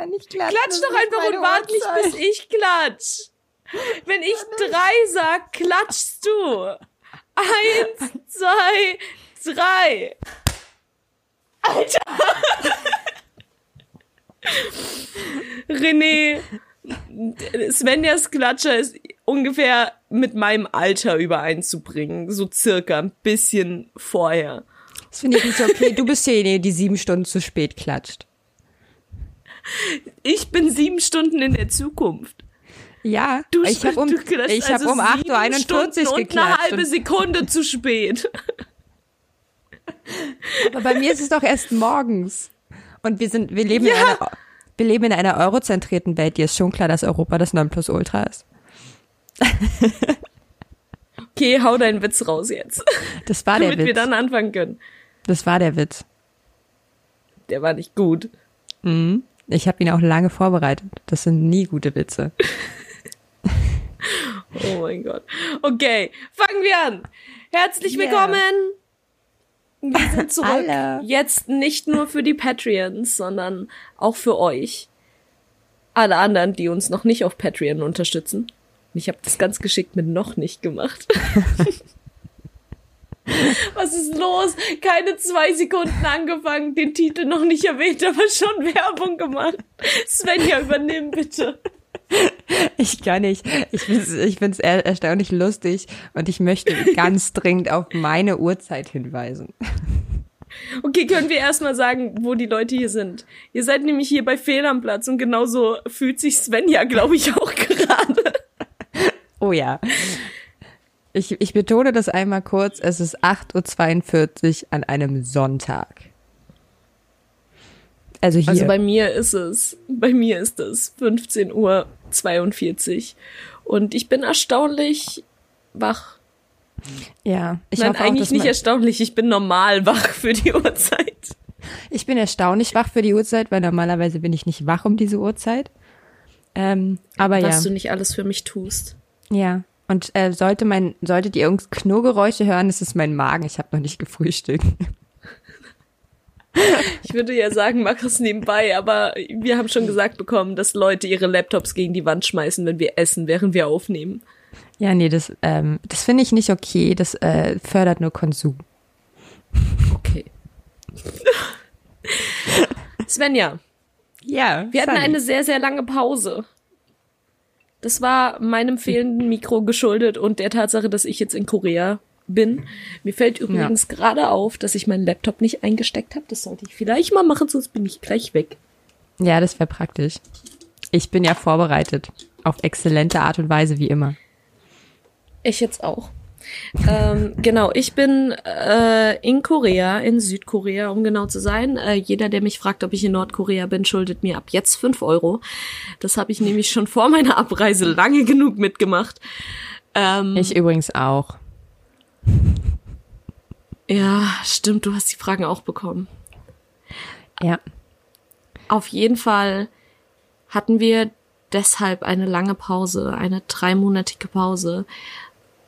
kann nicht klatschen. Klatsch doch einfach und warte nicht, bis ich klatsch. Wenn ich drei sag, klatschst du. Eins, zwei, drei. Alter. René, Svenjas Klatscher ist ungefähr mit meinem Alter übereinzubringen. So circa ein bisschen vorher. Das finde ich nicht okay. Du bist diejenige, die sieben Stunden zu spät klatscht. Ich bin sieben Stunden in der Zukunft. Ja, du, ich habe um, hab also um 8.41 Uhr geklatscht. Und eine halbe Sekunde zu spät. Aber bei mir ist es doch erst morgens. Und wir sind, wir leben ja. in einer, wir leben in einer eurozentrierten Welt. Dir ist schon klar, dass Europa das Nonplusultra ist. okay, hau deinen Witz raus jetzt. Das war der Witz. Damit wir dann anfangen können. Das war der Witz. Der war nicht gut. Mhm. Ich habe ihn auch lange vorbereitet. Das sind nie gute Witze. oh mein Gott. Okay, fangen wir an. Herzlich yeah. willkommen. Wir sind zurück. Alle. Jetzt nicht nur für die Patreons, sondern auch für euch. Alle anderen, die uns noch nicht auf Patreon unterstützen. Ich habe das ganz geschickt mit noch nicht gemacht. Was ist los? Keine zwei Sekunden angefangen, den Titel noch nicht erwähnt, aber schon Werbung gemacht. Svenja, übernimm bitte. Ich kann nicht. Ich finde es ich find's er erstaunlich lustig und ich möchte ganz dringend auf meine Uhrzeit hinweisen. Okay, können wir erstmal sagen, wo die Leute hier sind. Ihr seid nämlich hier bei Fehl am Platz und genauso fühlt sich Svenja, glaube ich, auch gerade. Oh ja. Ich, ich betone das einmal kurz. Es ist 8.42 Uhr an einem Sonntag. Also hier. Also bei mir ist es, bei mir ist es 15 Uhr 42 und ich bin erstaunlich wach. Ja, ich Nein, eigentlich auch, nicht erstaunlich, ich bin normal wach für die Uhrzeit. Ich bin erstaunlich wach für die Uhrzeit, weil normalerweise bin ich nicht wach um diese Uhrzeit. Ähm, aber Was ja. Was du nicht alles für mich tust. Ja. Und äh, sollte mein, solltet ihr irgend Knurrgeräusche hören, ist es mein Magen. Ich habe noch nicht gefrühstückt. Ich würde ja sagen, mach es nebenbei, aber wir haben schon gesagt bekommen, dass Leute ihre Laptops gegen die Wand schmeißen, wenn wir essen, während wir aufnehmen. Ja, nee, das, ähm, das finde ich nicht okay. Das äh, fördert nur Konsum. Okay. Svenja. Ja. Wir hatten eine sehr, sehr lange Pause. Das war meinem fehlenden Mikro geschuldet und der Tatsache, dass ich jetzt in Korea bin. Mir fällt übrigens ja. gerade auf, dass ich meinen Laptop nicht eingesteckt habe. Das sollte ich vielleicht mal machen, sonst bin ich gleich weg. Ja, das wäre praktisch. Ich bin ja vorbereitet. Auf exzellente Art und Weise, wie immer. Ich jetzt auch. Ähm, genau, ich bin äh, in Korea, in Südkorea, um genau zu sein. Äh, jeder, der mich fragt, ob ich in Nordkorea bin, schuldet mir ab jetzt fünf Euro. Das habe ich nämlich schon vor meiner Abreise lange genug mitgemacht. Ähm, ich übrigens auch. Ja, stimmt, du hast die Fragen auch bekommen. Ja. Auf jeden Fall hatten wir deshalb eine lange Pause, eine dreimonatige Pause,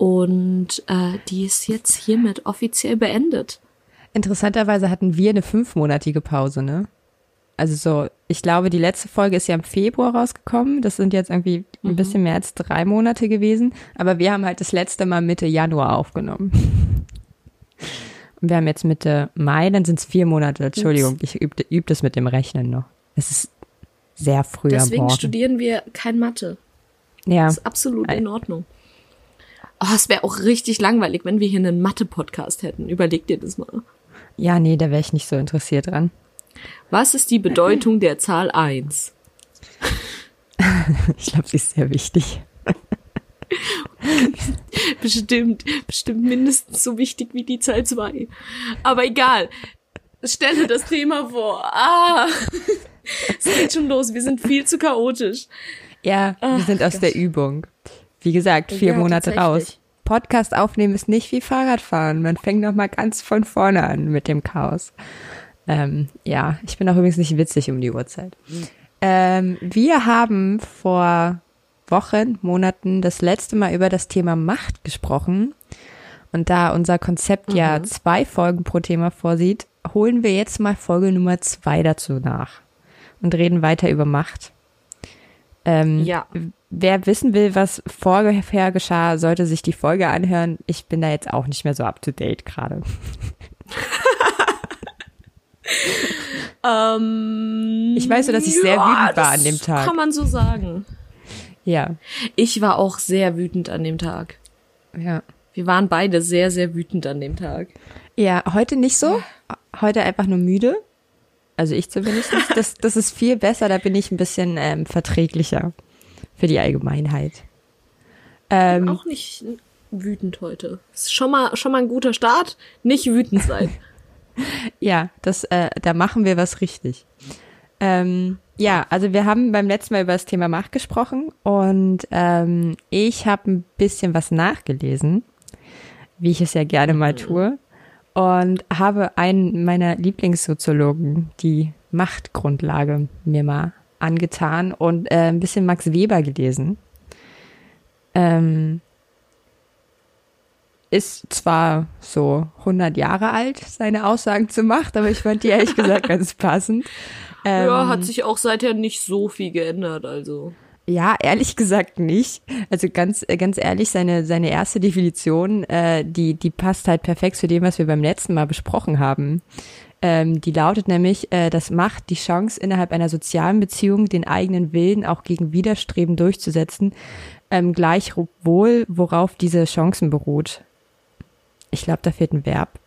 und äh, die ist jetzt hiermit offiziell beendet. Interessanterweise hatten wir eine fünfmonatige Pause, ne? Also so, ich glaube, die letzte Folge ist ja im Februar rausgekommen. Das sind jetzt irgendwie ein mhm. bisschen mehr als drei Monate gewesen. Aber wir haben halt das letzte Mal Mitte Januar aufgenommen. Und wir haben jetzt Mitte Mai, dann sind es vier Monate. Entschuldigung, ich übe üb das mit dem Rechnen noch. Es ist sehr früh Deswegen am Morgen. studieren wir kein Mathe. Ja. Das ist absolut in Ordnung. Oh, es wäre auch richtig langweilig, wenn wir hier einen Mathe-Podcast hätten. Überleg dir das mal. Ja, nee, da wäre ich nicht so interessiert dran. Was ist die Bedeutung der Zahl 1? ich glaube, sie ist sehr wichtig. bestimmt, bestimmt mindestens so wichtig wie die Zahl 2. Aber egal. Stelle das Thema vor. Ah, es geht schon los. Wir sind viel zu chaotisch. Ja, wir Ach, sind aus Gott. der Übung. Wie gesagt, vier ja, Monate raus. Podcast aufnehmen ist nicht wie Fahrradfahren. Man fängt noch mal ganz von vorne an mit dem Chaos. Ähm, ja, ich bin auch übrigens nicht witzig um die Uhrzeit. Ähm, wir haben vor Wochen, Monaten das letzte Mal über das Thema Macht gesprochen. Und da unser Konzept mhm. ja zwei Folgen pro Thema vorsieht, holen wir jetzt mal Folge Nummer zwei dazu nach. und reden weiter über Macht. Ähm, ja. Wer wissen will, was vorher geschah, sollte sich die Folge anhören. Ich bin da jetzt auch nicht mehr so up to date gerade. ähm, ich weiß so, dass ich sehr ja, wütend war an dem Tag. Kann man so sagen. Ja. Ich war auch sehr wütend an dem Tag. Ja. Wir waren beide sehr, sehr wütend an dem Tag. Ja, heute nicht so. Heute einfach nur müde. Also ich zumindest. Das, das ist viel besser, da bin ich ein bisschen ähm, verträglicher für die Allgemeinheit. Ähm, auch nicht wütend heute. Ist schon mal, schon mal ein guter Start. Nicht wütend sein. ja, das, äh, da machen wir was richtig. Ähm, ja, also wir haben beim letzten Mal über das Thema Macht gesprochen und ähm, ich habe ein bisschen was nachgelesen, wie ich es ja gerne mal tue und habe einen meiner Lieblingssoziologen, die Machtgrundlage, mir mal angetan und äh, ein bisschen Max Weber gelesen. Ähm, ist zwar so 100 Jahre alt, seine Aussagen zu Macht, aber ich fand die ehrlich gesagt ganz passend. Ähm, ja, hat sich auch seither nicht so viel geändert, also. Ja, ehrlich gesagt nicht. Also ganz, ganz ehrlich, seine, seine erste Definition, äh, die, die passt halt perfekt zu dem, was wir beim letzten Mal besprochen haben. Ähm, die lautet nämlich, äh, das Macht die Chance, innerhalb einer sozialen Beziehung den eigenen Willen auch gegen Widerstreben durchzusetzen, ähm, gleichwohl, worauf diese Chancen beruht. Ich glaube, da fehlt ein Verb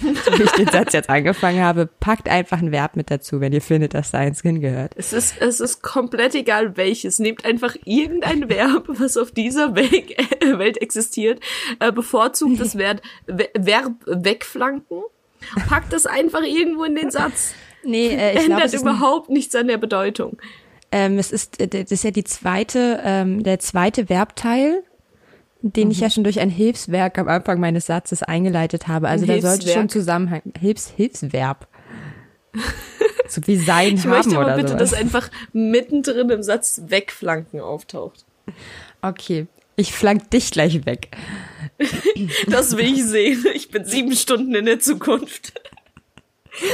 so wie ich den Satz jetzt angefangen habe, packt einfach ein Verb mit dazu, wenn ihr findet, dass Science hingehört. Es ist, es ist komplett egal welches. Nehmt einfach irgendein Verb, was auf dieser Welt, äh, Welt existiert, äh, bevorzugt das Verb, Verb wegflanken, packt das einfach irgendwo in den Satz. Nee, äh, ich Ändert glaub, überhaupt ein, nichts an der Bedeutung. Ähm, es ist, äh, das ist ja die zweite, ähm, der zweite Verbteil den mhm. ich ja schon durch ein Hilfswerk am Anfang meines Satzes eingeleitet habe. Also da sollte schon Zusammenhang. Hilfs, Hilfsverb. so wie sein ich haben möchte aber bitte, sowas. dass einfach mittendrin im Satz wegflanken auftaucht. Okay, ich flank dich gleich weg. das will ich sehen. Ich bin sieben Stunden in der Zukunft.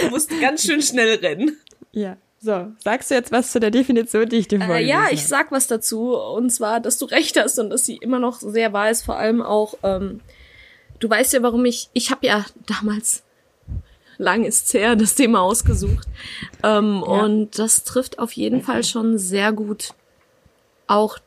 Du musst ganz schön schnell rennen. Ja. So, sagst du jetzt was zu der Definition, die ich dir vorgelesen äh, Ja, ich sag was dazu. Und zwar, dass du recht hast und dass sie immer noch sehr wahr ist. Vor allem auch, ähm, du weißt ja, warum ich, ich habe ja damals, lang ist her, das Thema ausgesucht. Ähm, ja. Und das trifft auf jeden Fall schon sehr gut auch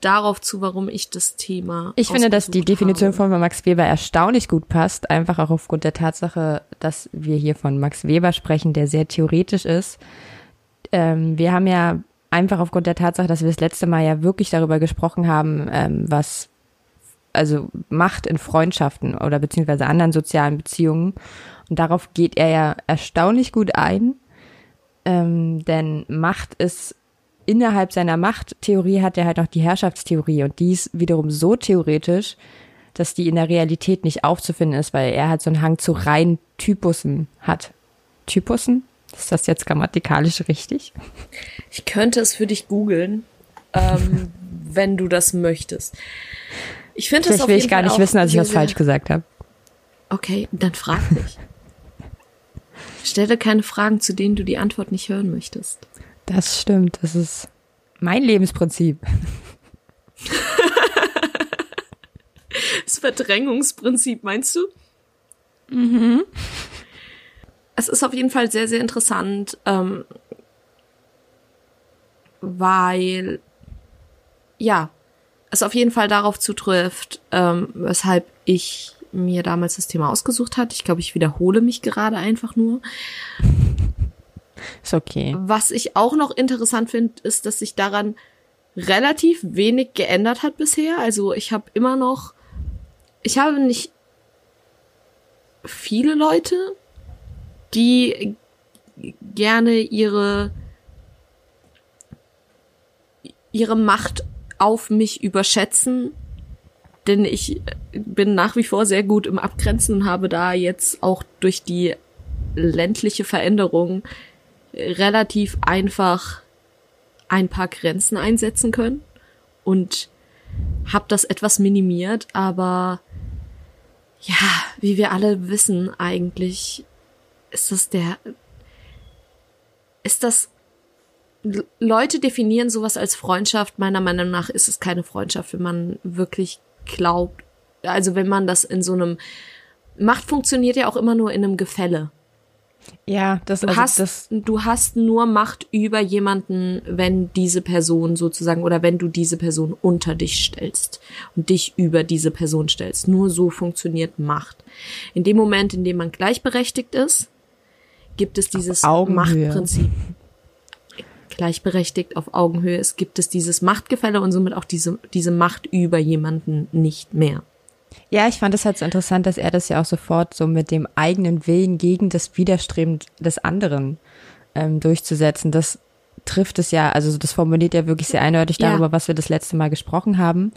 darauf zu, warum ich das Thema. Ich finde, dass die Definition habe. von Max Weber erstaunlich gut passt, einfach auch aufgrund der Tatsache, dass wir hier von Max Weber sprechen, der sehr theoretisch ist. Ähm, wir haben ja einfach aufgrund der Tatsache, dass wir das letzte Mal ja wirklich darüber gesprochen haben, ähm, was also Macht in Freundschaften oder beziehungsweise anderen sozialen Beziehungen. Und darauf geht er ja erstaunlich gut ein. Ähm, denn Macht ist innerhalb seiner Machttheorie hat er halt noch die Herrschaftstheorie und die ist wiederum so theoretisch, dass die in der Realität nicht aufzufinden ist, weil er halt so einen Hang zu rein Typussen hat. Typussen? Ist das jetzt grammatikalisch richtig? Ich könnte es für dich googeln, ähm, wenn du das möchtest. Ich finde das auf will ich gar nicht wissen, dass ich was falsch gesagt habe. Okay, dann frag mich. Stelle keine Fragen, zu denen du die Antwort nicht hören möchtest. Das stimmt. Das ist mein Lebensprinzip. das Verdrängungsprinzip, meinst du? Mhm. Es ist auf jeden Fall sehr, sehr interessant, ähm, weil ja, es auf jeden Fall darauf zutrifft, ähm, weshalb ich mir damals das Thema ausgesucht hat. Ich glaube, ich wiederhole mich gerade einfach nur. Ist okay. Was ich auch noch interessant finde, ist, dass sich daran relativ wenig geändert hat bisher. Also ich habe immer noch, ich habe nicht viele Leute, die gerne ihre ihre Macht auf mich überschätzen, denn ich bin nach wie vor sehr gut im Abgrenzen und habe da jetzt auch durch die ländliche Veränderung relativ einfach ein paar Grenzen einsetzen können und habe das etwas minimiert, aber ja, wie wir alle wissen, eigentlich ist das der ist das Leute definieren sowas als Freundschaft. Meiner Meinung nach ist es keine Freundschaft, wenn man wirklich glaubt. Also wenn man das in so einem Macht funktioniert ja auch immer nur in einem Gefälle. Ja, das, du also hast das du hast nur Macht über jemanden, wenn diese Person sozusagen oder wenn du diese Person unter dich stellst und dich über diese Person stellst. Nur so funktioniert Macht. In dem Moment, in dem man gleichberechtigt ist, gibt es dieses Machtprinzip gleichberechtigt auf Augenhöhe ist, gibt es dieses Machtgefälle und somit auch diese, diese Macht über jemanden nicht mehr. Ja, ich fand es halt so interessant, dass er das ja auch sofort so mit dem eigenen Willen gegen das Widerstreben des anderen ähm, durchzusetzen. Das trifft es ja, also das formuliert ja wirklich sehr eindeutig darüber, ja. was wir das letzte Mal gesprochen haben.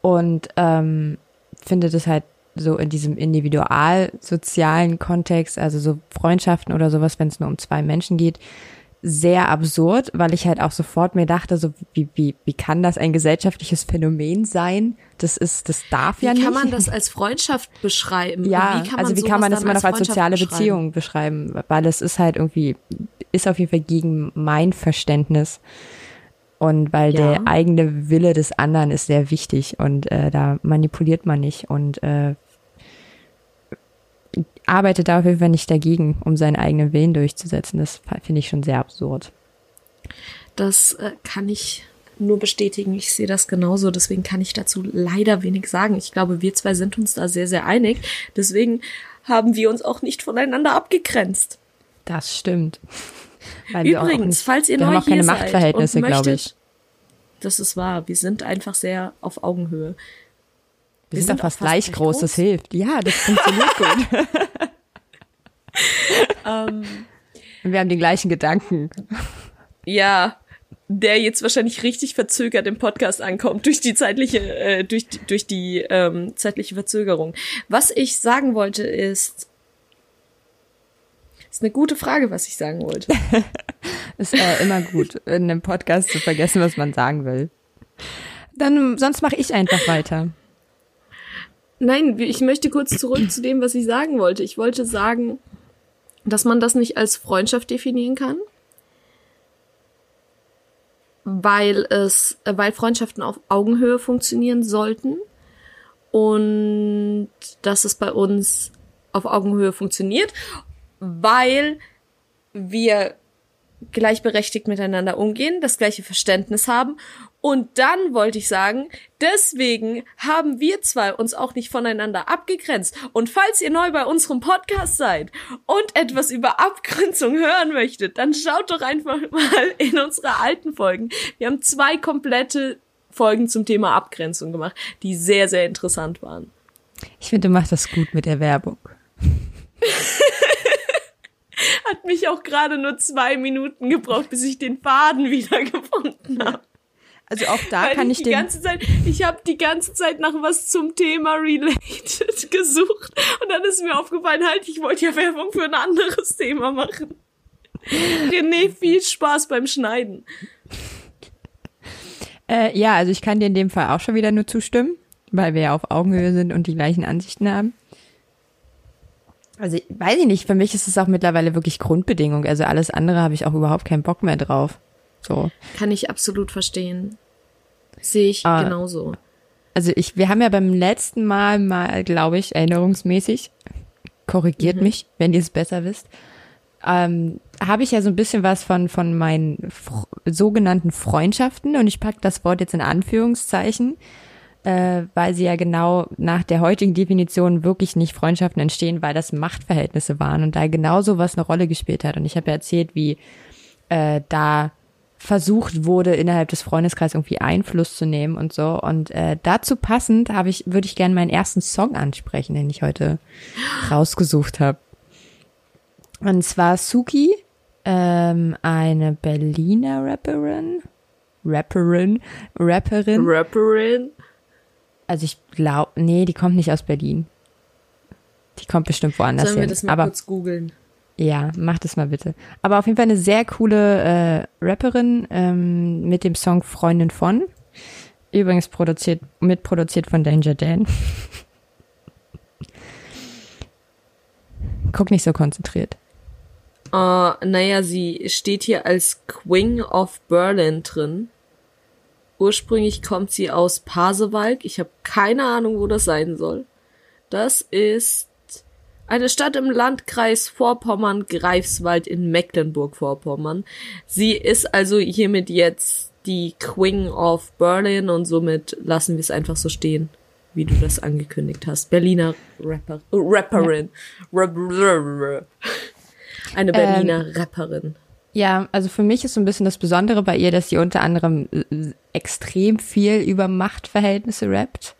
Und ähm, finde das halt so in diesem individualsozialen Kontext, also so Freundschaften oder sowas, wenn es nur um zwei Menschen geht, sehr absurd, weil ich halt auch sofort mir dachte, so wie, wie, wie kann das ein gesellschaftliches Phänomen sein? Das ist, das darf wie ja nicht. Wie kann man das als Freundschaft beschreiben? Ja, wie also wie kann man das immer noch als soziale Beziehung beschreiben? Weil es ist halt irgendwie, ist auf jeden Fall gegen mein Verständnis. Und weil ja. der eigene Wille des anderen ist sehr wichtig und äh, da manipuliert man nicht und äh, arbeitet da auf jeden Fall nicht dagegen, um seinen eigenen Willen durchzusetzen. Das finde ich schon sehr absurd. Das äh, kann ich nur bestätigen. Ich sehe das genauso. Deswegen kann ich dazu leider wenig sagen. Ich glaube, wir zwei sind uns da sehr, sehr einig. Deswegen haben wir uns auch nicht voneinander abgegrenzt. Das stimmt. Weil Übrigens, nicht, falls ihr wir neu haben auch keine Machtverhältnisse, glaube ich. Das ist wahr. Wir sind einfach sehr auf Augenhöhe. Wir, sind, sind fast, gleich groß, groß, das hilft. Ja, das funktioniert gut. um, Und wir haben den gleichen Gedanken. Ja, der jetzt wahrscheinlich richtig verzögert im Podcast ankommt durch die zeitliche äh, durch durch die ähm, zeitliche Verzögerung. Was ich sagen wollte ist ist eine gute Frage, was ich sagen wollte. ist äh, immer gut, in einem Podcast zu vergessen, was man sagen will. Dann sonst mache ich einfach weiter. Nein, ich möchte kurz zurück zu dem, was ich sagen wollte. Ich wollte sagen, dass man das nicht als Freundschaft definieren kann, weil es, weil Freundschaften auf Augenhöhe funktionieren sollten und dass es bei uns auf Augenhöhe funktioniert, weil wir gleichberechtigt miteinander umgehen, das gleiche Verständnis haben und dann wollte ich sagen, deswegen haben wir zwei uns auch nicht voneinander abgegrenzt. Und falls ihr neu bei unserem Podcast seid und etwas über Abgrenzung hören möchtet, dann schaut doch einfach mal in unsere alten Folgen. Wir haben zwei komplette Folgen zum Thema Abgrenzung gemacht, die sehr, sehr interessant waren. Ich finde, du machst das gut mit der Werbung. Hat mich auch gerade nur zwei Minuten gebraucht, bis ich den Faden wiedergefunden habe. Also auch da Weil kann ich, ich die den ganze Zeit, ich habe die ganze Zeit nach was zum Thema related gesucht und dann ist mir aufgefallen, halt, ich wollte ja Werbung für ein anderes Thema machen. René, viel Spaß beim Schneiden. Äh, ja, also ich kann dir in dem Fall auch schon wieder nur zustimmen, weil wir ja auf Augenhöhe sind und die gleichen Ansichten haben. Also weiß ich nicht, für mich ist es auch mittlerweile wirklich Grundbedingung. Also alles andere habe ich auch überhaupt keinen Bock mehr drauf. So. Kann ich absolut verstehen. Sehe ich ah, genauso. Also ich, wir haben ja beim letzten Mal mal, glaube ich, erinnerungsmäßig, korrigiert mhm. mich, wenn ihr es besser wisst, ähm, habe ich ja so ein bisschen was von, von meinen sogenannten Freundschaften und ich packe das Wort jetzt in Anführungszeichen, äh, weil sie ja genau nach der heutigen Definition wirklich nicht Freundschaften entstehen, weil das Machtverhältnisse waren und da genauso was eine Rolle gespielt hat. Und ich habe ja erzählt, wie äh, da versucht wurde, innerhalb des Freundeskreises irgendwie Einfluss zu nehmen und so. Und äh, dazu passend habe ich, würde ich gerne meinen ersten Song ansprechen, den ich heute rausgesucht habe. Und zwar Suki, ähm, eine Berliner Rapperin. Rapperin, Rapperin. Rapperin. Also ich glaube, nee, die kommt nicht aus Berlin. Die kommt bestimmt woanders Sollen hin. wir das mal Aber, kurz googeln? Ja, mach das mal bitte. Aber auf jeden Fall eine sehr coole äh, Rapperin ähm, mit dem Song Freundin von. Übrigens produziert, mitproduziert von Danger Dan. Guck nicht so konzentriert. Uh, naja, sie steht hier als Queen of Berlin drin. Ursprünglich kommt sie aus Pasewalk. Ich habe keine Ahnung, wo das sein soll. Das ist eine Stadt im Landkreis Vorpommern-Greifswald in Mecklenburg-Vorpommern. Sie ist also hiermit jetzt die Queen of Berlin und somit lassen wir es einfach so stehen, wie du das angekündigt hast. Berliner Rapper, Rapperin. Ja. Eine Berliner ähm, Rapperin. Ja, also für mich ist so ein bisschen das Besondere bei ihr, dass sie unter anderem äh, extrem viel über Machtverhältnisse rappt.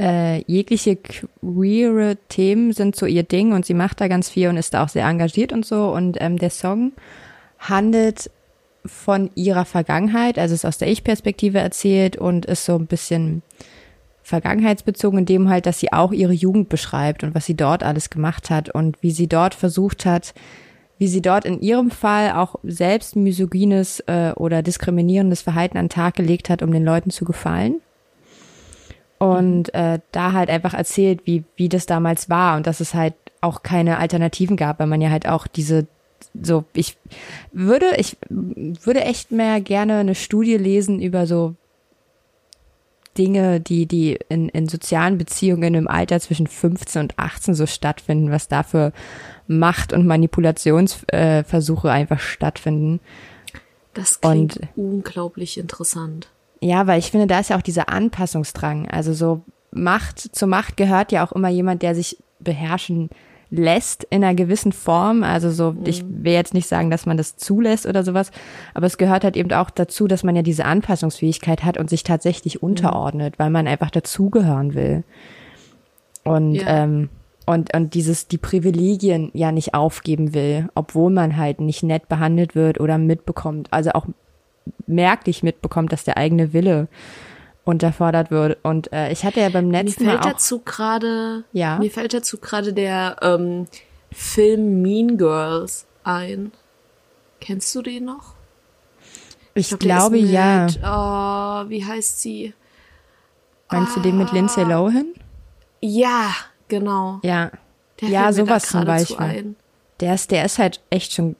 Äh, jegliche queere Themen sind so ihr Ding und sie macht da ganz viel und ist da auch sehr engagiert und so. Und ähm, der Song handelt von ihrer Vergangenheit, also ist aus der Ich-Perspektive erzählt und ist so ein bisschen vergangenheitsbezogen, in dem halt, dass sie auch ihre Jugend beschreibt und was sie dort alles gemacht hat und wie sie dort versucht hat, wie sie dort in ihrem Fall auch selbst misogynes äh, oder diskriminierendes Verhalten an den Tag gelegt hat, um den Leuten zu gefallen. Und äh, da halt einfach erzählt, wie, wie das damals war und dass es halt auch keine Alternativen gab, weil man ja halt auch diese so, ich würde, ich würde echt mehr gerne eine Studie lesen über so Dinge, die, die in, in sozialen Beziehungen im Alter zwischen 15 und 18 so stattfinden, was da für Macht- und Manipulationsversuche äh, einfach stattfinden. Das klingt und, unglaublich interessant. Ja, weil ich finde, da ist ja auch dieser Anpassungsdrang. Also so Macht, zur Macht gehört ja auch immer jemand, der sich beherrschen lässt in einer gewissen Form. Also so, mhm. ich will jetzt nicht sagen, dass man das zulässt oder sowas, aber es gehört halt eben auch dazu, dass man ja diese Anpassungsfähigkeit hat und sich tatsächlich mhm. unterordnet, weil man einfach dazugehören will. Und ja. ähm, und, und dieses, die Privilegien ja nicht aufgeben will, obwohl man halt nicht nett behandelt wird oder mitbekommt, also auch merklich mitbekommt, dass der eigene Wille unterfordert wird. Und äh, ich hatte ja beim letzten mir fällt Mal dazu gerade, ja. mir fällt dazu gerade der ähm, Film Mean Girls ein. Kennst du den noch? Ich, ich glaub, glaube mit, ja. Oh, wie heißt sie? Meinst ah, du den mit Lindsay ah. Lohan? Ja, genau. Ja. Der ja, sowas zum Beispiel. Der ist, der ist halt echt schon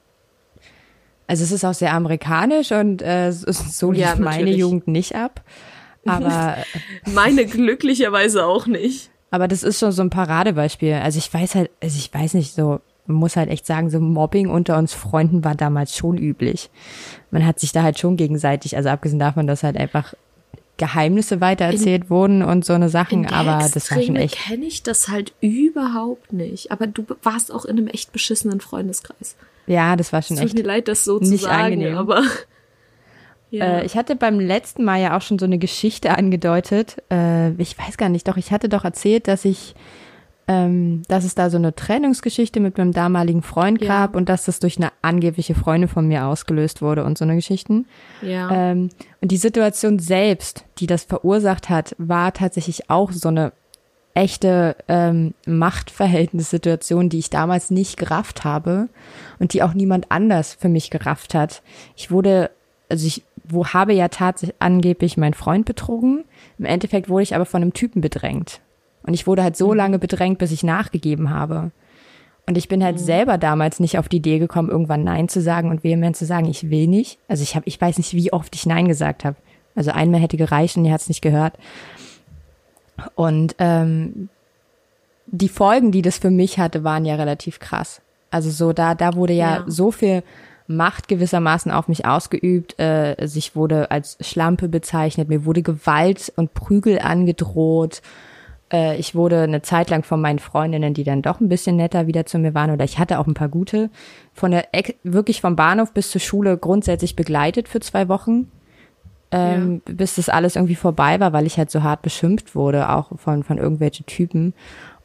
also es ist auch sehr amerikanisch und äh, so lief ja, meine Jugend nicht ab. Aber meine glücklicherweise auch nicht. Aber das ist schon so ein Paradebeispiel. Also ich weiß halt, also ich weiß nicht so, man muss halt echt sagen, so Mobbing unter uns Freunden war damals schon üblich. Man hat sich da halt schon gegenseitig, also abgesehen davon, dass halt einfach Geheimnisse weitererzählt in, wurden und so eine Sachen, aber Extreme das war schon echt. kenne ich das halt überhaupt nicht. Aber du warst auch in einem echt beschissenen Freundeskreis. Ja, das war schon es echt. Tut mir leid, das so zu sagen, angenehm. aber ja. Äh, ich hatte beim letzten Mal ja auch schon so eine Geschichte angedeutet. Äh, ich weiß gar nicht, doch, ich hatte doch erzählt, dass ich, ähm, dass es da so eine Trennungsgeschichte mit meinem damaligen Freund ja. gab und dass das durch eine angebliche Freundin von mir ausgelöst wurde und so eine Geschichten. Ja. Ähm, und die Situation selbst, die das verursacht hat, war tatsächlich auch so eine echte ähm, Machtverhältnissituation, die ich damals nicht gerafft habe und die auch niemand anders für mich gerafft hat. Ich wurde, also ich wo habe ja tatsächlich angeblich mein Freund betrogen. Im Endeffekt wurde ich aber von einem Typen bedrängt. Und ich wurde halt so mhm. lange bedrängt, bis ich nachgegeben habe. Und ich bin halt mhm. selber damals nicht auf die Idee gekommen, irgendwann Nein zu sagen und vehement zu sagen, ich will nicht. Also ich habe, ich weiß nicht, wie oft ich Nein gesagt habe. Also einmal hätte gereicht und ihr hat es nicht gehört. Und ähm, die Folgen, die das für mich hatte, waren ja relativ krass. Also so da, da wurde ja, ja. so viel Macht gewissermaßen auf mich ausgeübt. Äh, ich wurde als Schlampe bezeichnet, mir wurde Gewalt und Prügel angedroht. Äh, ich wurde eine Zeit lang von meinen Freundinnen, die dann doch ein bisschen netter wieder zu mir waren, oder ich hatte auch ein paar gute, von der wirklich vom Bahnhof bis zur Schule grundsätzlich begleitet für zwei Wochen. Ähm, ja. bis das alles irgendwie vorbei war, weil ich halt so hart beschimpft wurde, auch von, von irgendwelchen Typen.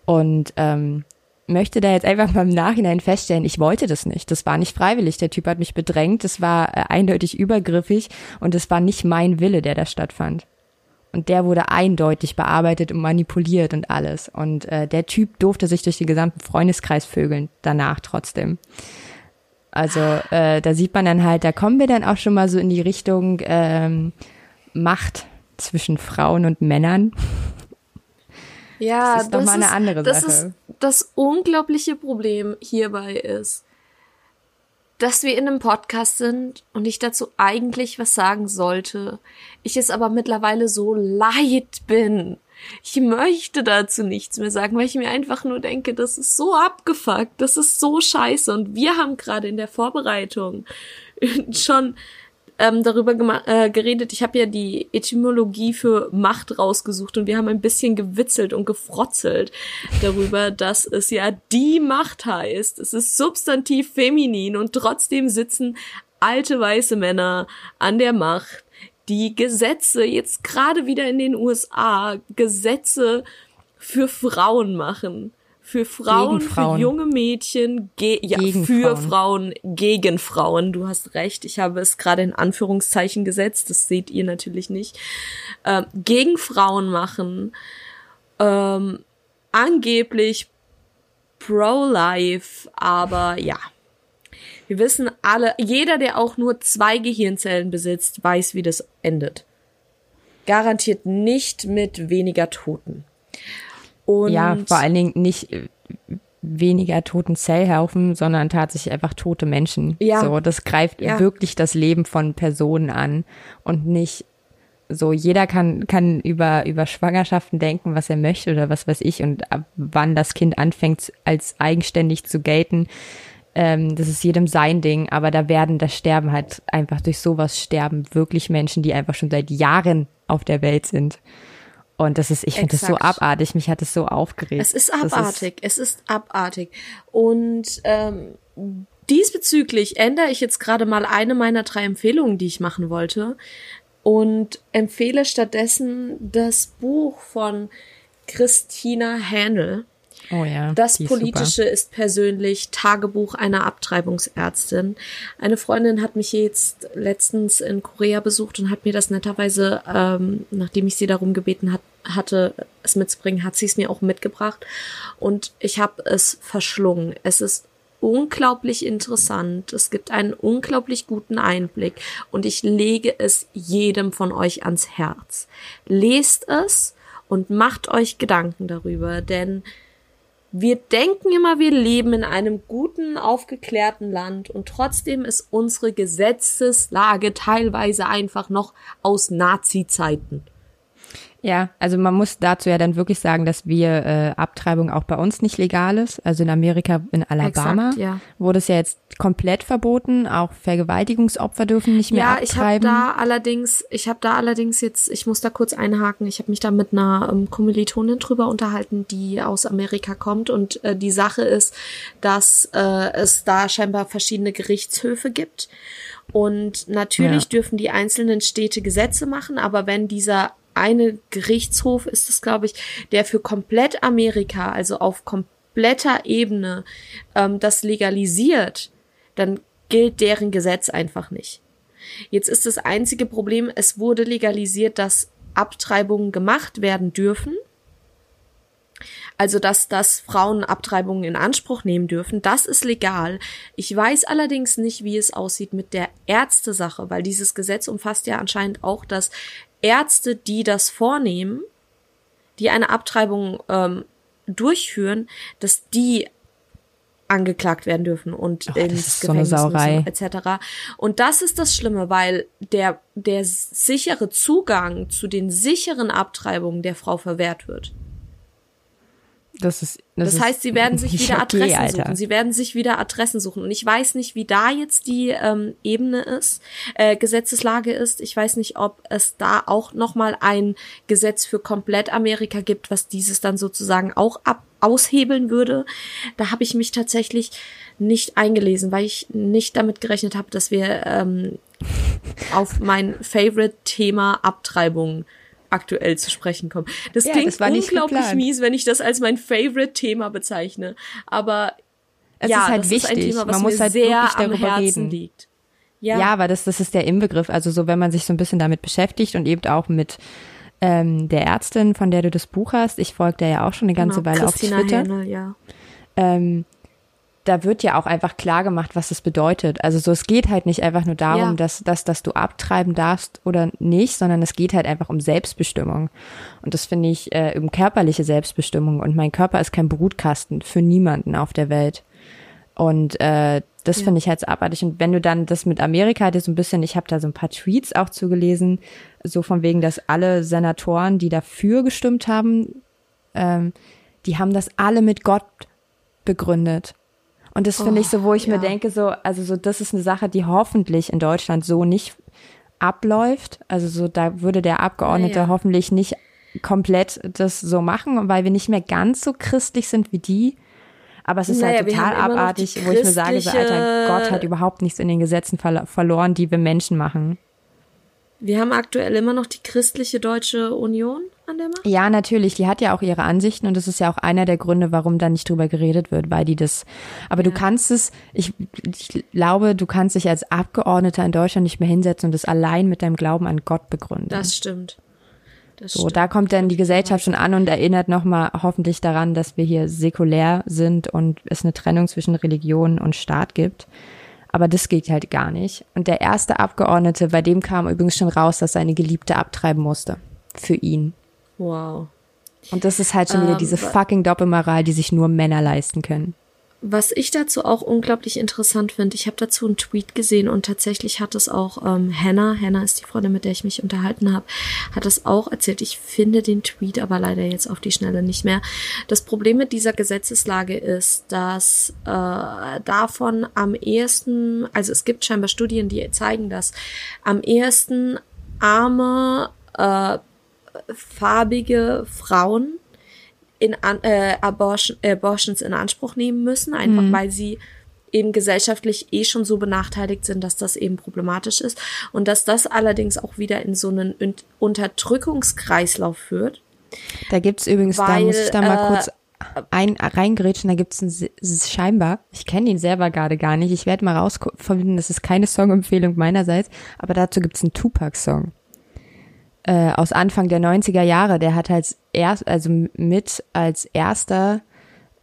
Und ähm, möchte da jetzt einfach mal im Nachhinein feststellen, ich wollte das nicht. Das war nicht freiwillig. Der Typ hat mich bedrängt. Das war äh, eindeutig übergriffig und es war nicht mein Wille, der da stattfand. Und der wurde eindeutig bearbeitet und manipuliert und alles. Und äh, der Typ durfte sich durch den gesamten Freundeskreis vögeln, danach trotzdem. Also äh, da sieht man dann halt, da kommen wir dann auch schon mal so in die Richtung ähm, Macht zwischen Frauen und Männern. Ja, das ist doch mal eine andere das Sache. Ist, das unglaubliche Problem hierbei ist, dass wir in einem Podcast sind und ich dazu eigentlich was sagen sollte. Ich es aber mittlerweile so leid bin. Ich möchte dazu nichts mehr sagen, weil ich mir einfach nur denke, das ist so abgefuckt, das ist so scheiße. Und wir haben gerade in der Vorbereitung schon ähm, darüber äh, geredet. Ich habe ja die Etymologie für Macht rausgesucht und wir haben ein bisschen gewitzelt und gefrotzelt darüber, dass es ja die Macht heißt. Es ist substantiv feminin und trotzdem sitzen alte weiße Männer an der Macht, die Gesetze jetzt gerade wieder in den USA Gesetze für Frauen machen für Frauen, Frauen, für junge Mädchen, ge ja, gegen für Frauen. Frauen, gegen Frauen. Du hast recht, ich habe es gerade in Anführungszeichen gesetzt, das seht ihr natürlich nicht. Ähm, gegen Frauen machen, ähm, angeblich pro-life, aber ja. Wir wissen alle, jeder, der auch nur zwei Gehirnzellen besitzt, weiß, wie das endet. Garantiert nicht mit weniger Toten. Und ja, vor allen Dingen nicht äh, weniger toten Zellhaufen, sondern tatsächlich einfach tote Menschen. Ja. So, das greift ja. wirklich das Leben von Personen an und nicht so jeder kann kann über über Schwangerschaften denken, was er möchte oder was weiß ich und ab wann das Kind anfängt als eigenständig zu gelten. Ähm, das ist jedem sein Ding, aber da werden das sterben halt einfach durch sowas sterben wirklich Menschen, die einfach schon seit Jahren auf der Welt sind. Und das ist, ich finde das so abartig, mich hat es so aufgeregt. Es ist abartig, ist, es ist abartig. Und ähm, diesbezüglich ändere ich jetzt gerade mal eine meiner drei Empfehlungen, die ich machen wollte. Und empfehle stattdessen das Buch von Christina Händel. Oh ja. Das Politische ist, ist, persönlich Tagebuch einer Abtreibungsärztin. Eine Freundin hat mich jetzt letztens in Korea besucht und hat mir das netterweise, ähm, nachdem ich sie darum gebeten hat, hatte, es mitzubringen, hat sie es mir auch mitgebracht. Und ich habe es verschlungen. Es ist unglaublich interessant. Es gibt einen unglaublich guten Einblick und ich lege es jedem von euch ans Herz. Lest es und macht euch Gedanken darüber, denn wir denken immer, wir leben in einem guten, aufgeklärten Land und trotzdem ist unsere Gesetzeslage teilweise einfach noch aus Nazi-Zeiten. Ja, also man muss dazu ja dann wirklich sagen, dass wir äh, Abtreibung auch bei uns nicht legal ist. Also in Amerika, in Alabama, Exakt, ja. wurde es ja jetzt komplett verboten. Auch Vergewaltigungsopfer dürfen nicht mehr ja, abtreiben. Ja, ich habe da allerdings, ich habe da allerdings jetzt, ich muss da kurz einhaken. Ich habe mich da mit einer ähm, Kommilitonin drüber unterhalten, die aus Amerika kommt und äh, die Sache ist, dass äh, es da scheinbar verschiedene Gerichtshöfe gibt. Und natürlich ja. dürfen die einzelnen Städte Gesetze machen, aber wenn dieser eine Gerichtshof ist es, glaube ich, der für komplett Amerika, also auf kompletter Ebene, ähm, das legalisiert, dann gilt deren Gesetz einfach nicht. Jetzt ist das einzige Problem, es wurde legalisiert, dass Abtreibungen gemacht werden dürfen. Also, dass, dass Frauen Abtreibungen in Anspruch nehmen dürfen, das ist legal. Ich weiß allerdings nicht, wie es aussieht mit der Ärztesache, weil dieses Gesetz umfasst ja anscheinend auch, dass Ärzte, die das vornehmen, die eine Abtreibung ähm, durchführen, dass die angeklagt werden dürfen und oh, ins Gefängnis so etc. Und das ist das Schlimme, weil der der sichere Zugang zu den sicheren Abtreibungen der Frau verwehrt wird. Das ist. Das, das heißt, sie werden sich wieder Adressen okay, suchen. Sie werden sich wieder Adressen suchen. Und ich weiß nicht, wie da jetzt die ähm, Ebene ist, äh, Gesetzeslage ist. Ich weiß nicht, ob es da auch noch mal ein Gesetz für komplett Amerika gibt, was dieses dann sozusagen auch ab aushebeln würde. Da habe ich mich tatsächlich nicht eingelesen, weil ich nicht damit gerechnet habe, dass wir ähm, auf mein Favorite-Thema Abtreibung aktuell zu sprechen kommen. Das ja, klingt das unglaublich mies, wenn ich das als mein Favorite-Thema bezeichne. Aber es ja, ist halt das wichtig. ist ein Thema, was Man muss halt sehr am Herzen reden. liegt. Ja. ja, aber das, das ist der Inbegriff. Also so, wenn man sich so ein bisschen damit beschäftigt und eben auch mit ähm, der Ärztin, von der du das Buch hast, ich folge der ja auch schon eine ganze genau, Weile Christina auf Twitter. Hähne, ja. Ähm, da wird ja auch einfach klar gemacht, was es bedeutet. Also so, es geht halt nicht einfach nur darum, ja. dass, dass, dass du abtreiben darfst oder nicht, sondern es geht halt einfach um Selbstbestimmung. Und das finde ich äh, um körperliche Selbstbestimmung. Und mein Körper ist kein Brutkasten für niemanden auf der Welt. Und äh, das ja. finde ich halt abartig. Und wenn du dann das mit Amerika, das so ein bisschen, ich habe da so ein paar Tweets auch zugelesen, so von wegen, dass alle Senatoren, die dafür gestimmt haben, ähm, die haben das alle mit Gott begründet. Und das finde oh, ich so, wo ich ja. mir denke, so, also so, das ist eine Sache, die hoffentlich in Deutschland so nicht abläuft. Also so, da würde der Abgeordnete ja, ja. hoffentlich nicht komplett das so machen, weil wir nicht mehr ganz so christlich sind wie die. Aber es ist naja, halt total abartig, wo ich mir sage, so, Alter, Gott hat überhaupt nichts in den Gesetzen ver verloren, die wir Menschen machen. Wir haben aktuell immer noch die christliche Deutsche Union an der Macht? Ja, natürlich. Die hat ja auch ihre Ansichten und das ist ja auch einer der Gründe, warum da nicht drüber geredet wird, weil die das. Aber ja. du kannst es, ich, ich glaube, du kannst dich als Abgeordneter in Deutschland nicht mehr hinsetzen und das allein mit deinem Glauben an Gott begründen. Das stimmt. Das so, stimmt. da kommt dann die Gesellschaft schon an und erinnert nochmal hoffentlich daran, dass wir hier säkulär sind und es eine Trennung zwischen Religion und Staat gibt. Aber das geht halt gar nicht. Und der erste Abgeordnete, bei dem kam übrigens schon raus, dass seine Geliebte abtreiben musste. Für ihn. Wow. Und das ist halt schon wieder ähm, diese fucking Doppelmoral, die sich nur Männer leisten können. Was ich dazu auch unglaublich interessant finde, ich habe dazu einen Tweet gesehen und tatsächlich hat es auch ähm, Hannah, Hannah ist die Freundin, mit der ich mich unterhalten habe, hat es auch erzählt. Ich finde den Tweet aber leider jetzt auf die Schnelle nicht mehr. Das Problem mit dieser Gesetzeslage ist, dass äh, davon am ehesten, also es gibt scheinbar Studien, die zeigen, dass am ehesten arme äh, farbige Frauen in äh, Abortion, Abortions in Anspruch nehmen müssen, einfach mhm. weil sie eben gesellschaftlich eh schon so benachteiligt sind, dass das eben problematisch ist. Und dass das allerdings auch wieder in so einen Unterdrückungskreislauf führt. Da gibt's übrigens, weil, da muss ich da mal äh, kurz ein, reingrätschen, da gibt's ein, scheinbar, ich kenne ihn selber gerade gar nicht, ich werde mal rausfinden, das ist keine Songempfehlung meinerseits, aber dazu gibt's einen Tupac-Song. Äh, aus Anfang der 90er Jahre, der hat als erst, also mit als erster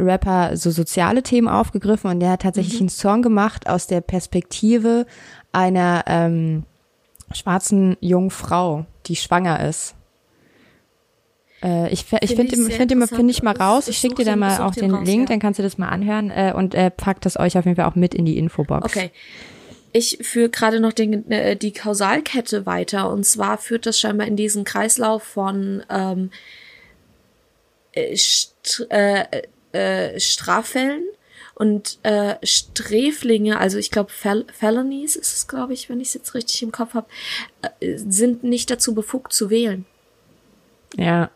Rapper so soziale Themen aufgegriffen und der hat tatsächlich mhm. einen Song gemacht aus der Perspektive einer ähm, schwarzen jungen Frau, die schwanger ist. Äh, ich ich finde find, find immer finde ich mal raus. Ich, ich schicke dir da mal auch den raus, Link, ja. dann kannst du das mal anhören äh, und äh, packt das euch auf jeden Fall auch mit in die Infobox. Okay ich führe gerade noch den, äh, die Kausalkette weiter. Und zwar führt das scheinbar in diesen Kreislauf von ähm, äh, St äh, äh, Straffällen und äh, Sträflinge, also ich glaube Fel Felonies ist es, glaube ich, wenn ich es jetzt richtig im Kopf habe, äh, sind nicht dazu befugt zu wählen. Ja.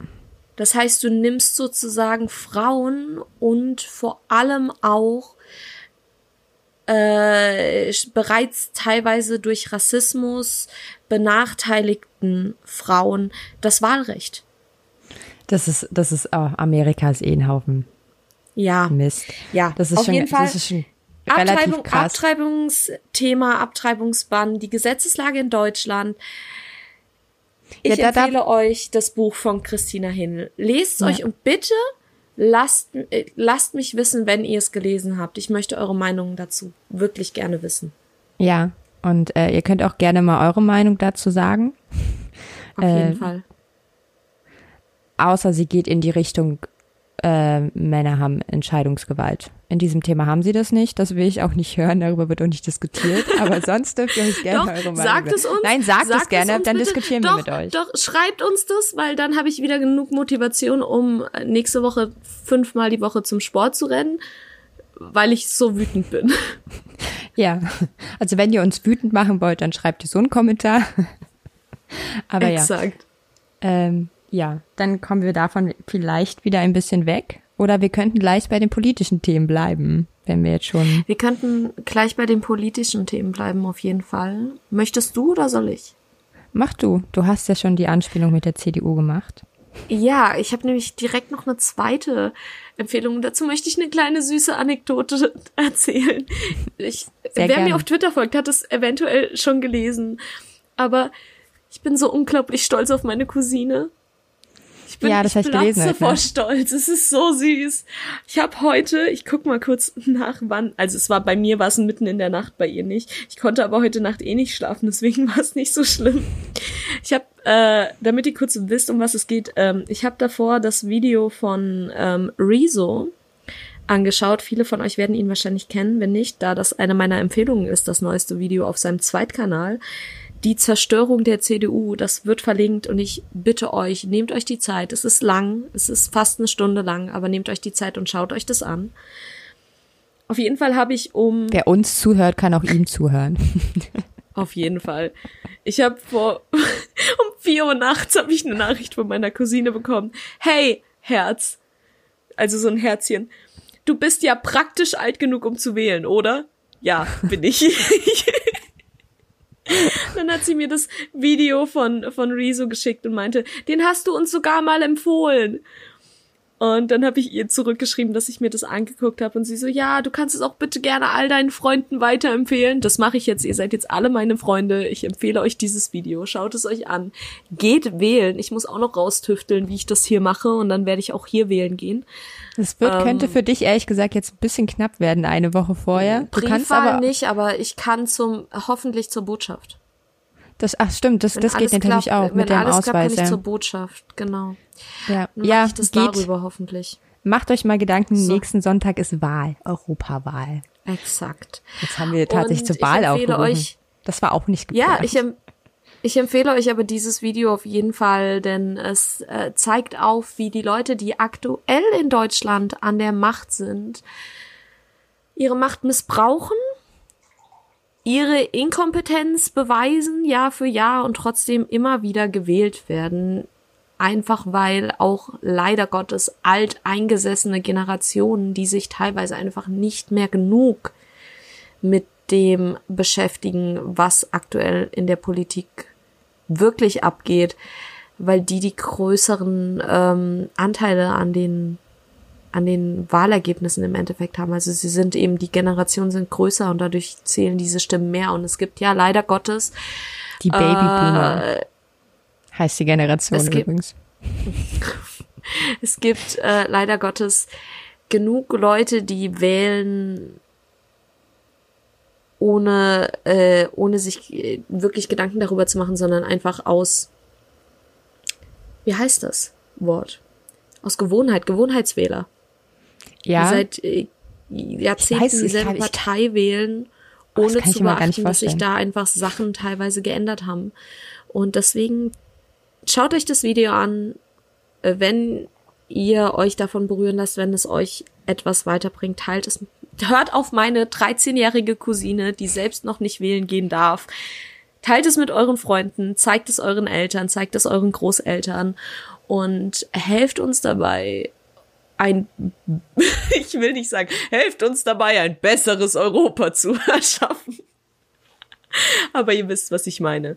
Das heißt, du nimmst sozusagen Frauen und vor allem auch äh, bereits teilweise durch Rassismus benachteiligten Frauen das Wahlrecht. Das ist, das ist oh, Amerikas eh ein Haufen. Ja. Mist. Ja, das ist auf schon, jeden Fall. Das ist schon Abtreibung, krass. Abtreibungsthema, Abtreibungsbann, die Gesetzeslage in Deutschland. Ich ja, da, empfehle da, euch das Buch von Christina Hindel. Lest es ja. euch und bitte Lasst, äh, lasst mich wissen, wenn ihr es gelesen habt. Ich möchte eure Meinung dazu wirklich gerne wissen. Ja, und äh, ihr könnt auch gerne mal eure Meinung dazu sagen. Auf jeden äh, Fall. Außer sie geht in die Richtung, äh, Männer haben Entscheidungsgewalt. In diesem Thema haben sie das nicht. Das will ich auch nicht hören. Darüber wird auch nicht diskutiert. Aber sonst dürft ihr euch gerne doch, eure Meinung Sagt es uns. Nein, sagt, sagt es gerne, es dann bitte. diskutieren doch, wir mit euch. Doch, schreibt uns das, weil dann habe ich wieder genug Motivation, um nächste Woche fünfmal die Woche zum Sport zu rennen, weil ich so wütend bin. Ja, also wenn ihr uns wütend machen wollt, dann schreibt ihr so einen Kommentar. Aber Exakt. ja. Ähm, ja, dann kommen wir davon vielleicht wieder ein bisschen weg. Oder wir könnten gleich bei den politischen Themen bleiben, wenn wir jetzt schon. Wir könnten gleich bei den politischen Themen bleiben, auf jeden Fall. Möchtest du oder soll ich? Mach du. Du hast ja schon die Anspielung mit der CDU gemacht. Ja, ich habe nämlich direkt noch eine zweite Empfehlung. Dazu möchte ich eine kleine süße Anekdote erzählen. Ich, wer gerne. mir auf Twitter folgt, hat es eventuell schon gelesen. Aber ich bin so unglaublich stolz auf meine Cousine. Ich bin, ja, das ich ich gelesen. Halt, vor Stolz. Es ist so süß. Ich habe heute, ich guck mal kurz nach wann, also es war bei mir war es mitten in der Nacht, bei ihr nicht. Ich konnte aber heute Nacht eh nicht schlafen, deswegen war es nicht so schlimm. Ich habe, äh, damit ihr kurz wisst, um was es geht, ähm, ich habe davor das Video von ähm, Rezo angeschaut. Viele von euch werden ihn wahrscheinlich kennen, wenn nicht, da das eine meiner Empfehlungen ist, das neueste Video auf seinem Zweitkanal. Die Zerstörung der CDU, das wird verlinkt und ich bitte euch, nehmt euch die Zeit. Es ist lang, es ist fast eine Stunde lang, aber nehmt euch die Zeit und schaut euch das an. Auf jeden Fall habe ich um. Wer uns zuhört, kann auch ihm zuhören. Auf jeden Fall. Ich habe vor um vier Uhr nachts habe ich eine Nachricht von meiner Cousine bekommen. Hey, Herz. Also so ein Herzchen. Du bist ja praktisch alt genug, um zu wählen, oder? Ja, bin ich. Dann hat sie mir das Video von, von Rezo geschickt und meinte, den hast du uns sogar mal empfohlen. Und dann habe ich ihr zurückgeschrieben, dass ich mir das angeguckt habe und sie so, ja, du kannst es auch bitte gerne all deinen Freunden weiterempfehlen. Das mache ich jetzt. Ihr seid jetzt alle meine Freunde. Ich empfehle euch dieses Video. Schaut es euch an. Geht wählen. Ich muss auch noch raustüfteln, wie ich das hier mache und dann werde ich auch hier wählen gehen. Das wird, ähm, könnte für dich ehrlich gesagt jetzt ein bisschen knapp werden, eine Woche vorher. Du kannst aber nicht, aber ich kann zum, hoffentlich zur Botschaft. Das, ach stimmt, das, das geht natürlich klappt, auch mit dem Ausweis. Klappt, kann ich zur Botschaft, genau. Ja, ja ich das geht. darüber hoffentlich. Macht euch mal Gedanken, so. nächsten Sonntag ist Wahl, Europawahl. Exakt. Jetzt haben wir tatsächlich zur Wahl aufgerufen. Euch, das war auch nicht geplant. Ja, ich, ich empfehle euch aber dieses Video auf jeden Fall, denn es äh, zeigt auf, wie die Leute, die aktuell in Deutschland an der Macht sind, ihre Macht missbrauchen, ihre Inkompetenz beweisen, Jahr für Jahr und trotzdem immer wieder gewählt werden. Einfach weil auch leider Gottes alteingesessene Generationen, die sich teilweise einfach nicht mehr genug mit dem beschäftigen, was aktuell in der Politik wirklich abgeht, weil die die größeren ähm, Anteile an den an den Wahlergebnissen im Endeffekt haben. Also sie sind eben, die Generationen sind größer und dadurch zählen diese Stimmen mehr. Und es gibt ja leider Gottes die Babyboomer. Äh, Heißt die Generation es übrigens. es gibt äh, leider Gottes genug Leute, die wählen ohne, äh, ohne sich äh, wirklich Gedanken darüber zu machen, sondern einfach aus, wie heißt das Wort? Aus Gewohnheit, Gewohnheitswähler. Ja. Die seit äh, Jahrzehnten weiß, dieselbe Partei wählen, ohne zu beachten, dass sich da einfach Sachen teilweise geändert haben. Und deswegen schaut euch das Video an, äh, wenn ihr euch davon berühren lasst, wenn es euch etwas weiterbringt, teilt es. Hört auf meine 13-jährige Cousine, die selbst noch nicht wählen gehen darf. Teilt es mit euren Freunden, zeigt es euren Eltern, zeigt es euren Großeltern und helft uns dabei, ein, ich will nicht sagen, helft uns dabei, ein besseres Europa zu erschaffen. Aber ihr wisst, was ich meine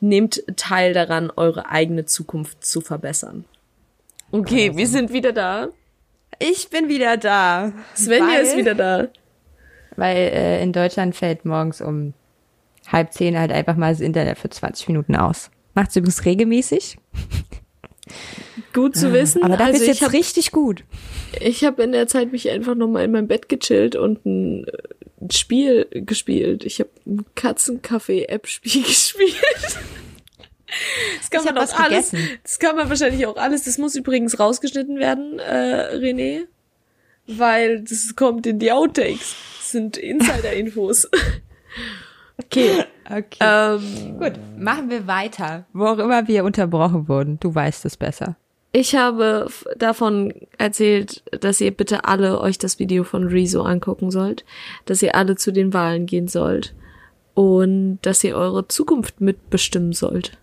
nehmt teil daran, eure eigene Zukunft zu verbessern. Okay, wir sind wieder da. Ich bin wieder da. Svenja weil, ist wieder da. Weil äh, in Deutschland fällt morgens um halb zehn halt einfach mal das Internet für 20 Minuten aus. Macht's übrigens regelmäßig. Gut zu wissen. Aber das also ist jetzt hab, richtig gut. Ich habe in der Zeit mich einfach noch mal in mein Bett gechillt und ein ein Spiel gespielt. Ich habe ein Katzenkaffee-App-Spiel gespielt. Das kann ich man auch alles. Gegessen. Das kann man wahrscheinlich auch alles. Das muss übrigens rausgeschnitten werden, äh, René. Weil das kommt in die Outtakes. Das sind Insider-Infos. okay. Okay. Ähm, Gut, machen wir weiter. Wo auch immer wir unterbrochen wurden. Du weißt es besser. Ich habe davon erzählt, dass ihr bitte alle euch das Video von Rezo angucken sollt, dass ihr alle zu den Wahlen gehen sollt und dass ihr eure Zukunft mitbestimmen sollt.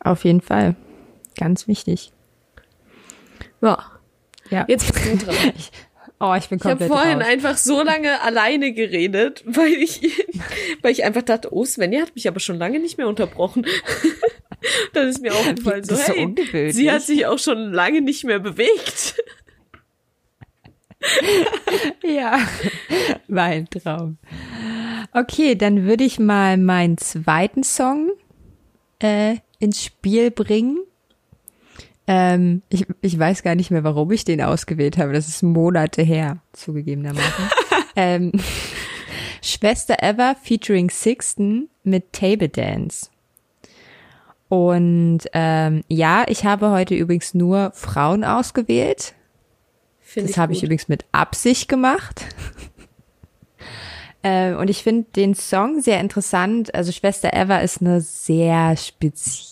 Auf jeden Fall. Ganz wichtig. Ja. Ja. Jetzt bist du dran. Oh, ich bin komplett Ich habe vorhin raus. einfach so lange alleine geredet, weil ich, weil ich einfach dachte, oh, Svenja hat mich aber schon lange nicht mehr unterbrochen. Dann ist mir aufgefallen, so, hey, so sie hat sich auch schon lange nicht mehr bewegt. ja, mein Traum. Okay, dann würde ich mal meinen zweiten Song äh, ins Spiel bringen. Ähm, ich, ich weiß gar nicht mehr, warum ich den ausgewählt habe. Das ist Monate her, zugegebenermaßen. ähm, Schwester Ever featuring Sixten mit Table Dance. Und ähm, ja, ich habe heute übrigens nur Frauen ausgewählt. Find das habe ich übrigens mit Absicht gemacht. äh, und ich finde den Song sehr interessant. Also Schwester Eva ist eine sehr spezielle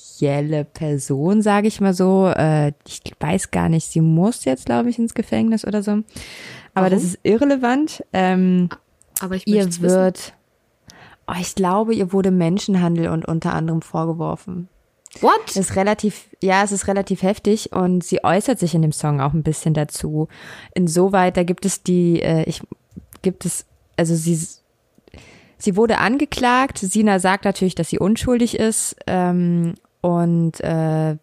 Person, sage ich mal so. Äh, ich weiß gar nicht, sie muss jetzt, glaube ich, ins Gefängnis oder so. Aber Warum? das ist irrelevant. Ähm, Aber ich ihr wird, oh, ich glaube, ihr wurde Menschenhandel und unter anderem vorgeworfen. What? Ist relativ, ja, es ist relativ heftig und sie äußert sich in dem Song auch ein bisschen dazu. Insoweit, da gibt es die, äh, ich, gibt es, also sie, sie wurde angeklagt. Sina sagt natürlich, dass sie unschuldig ist ähm, und äh,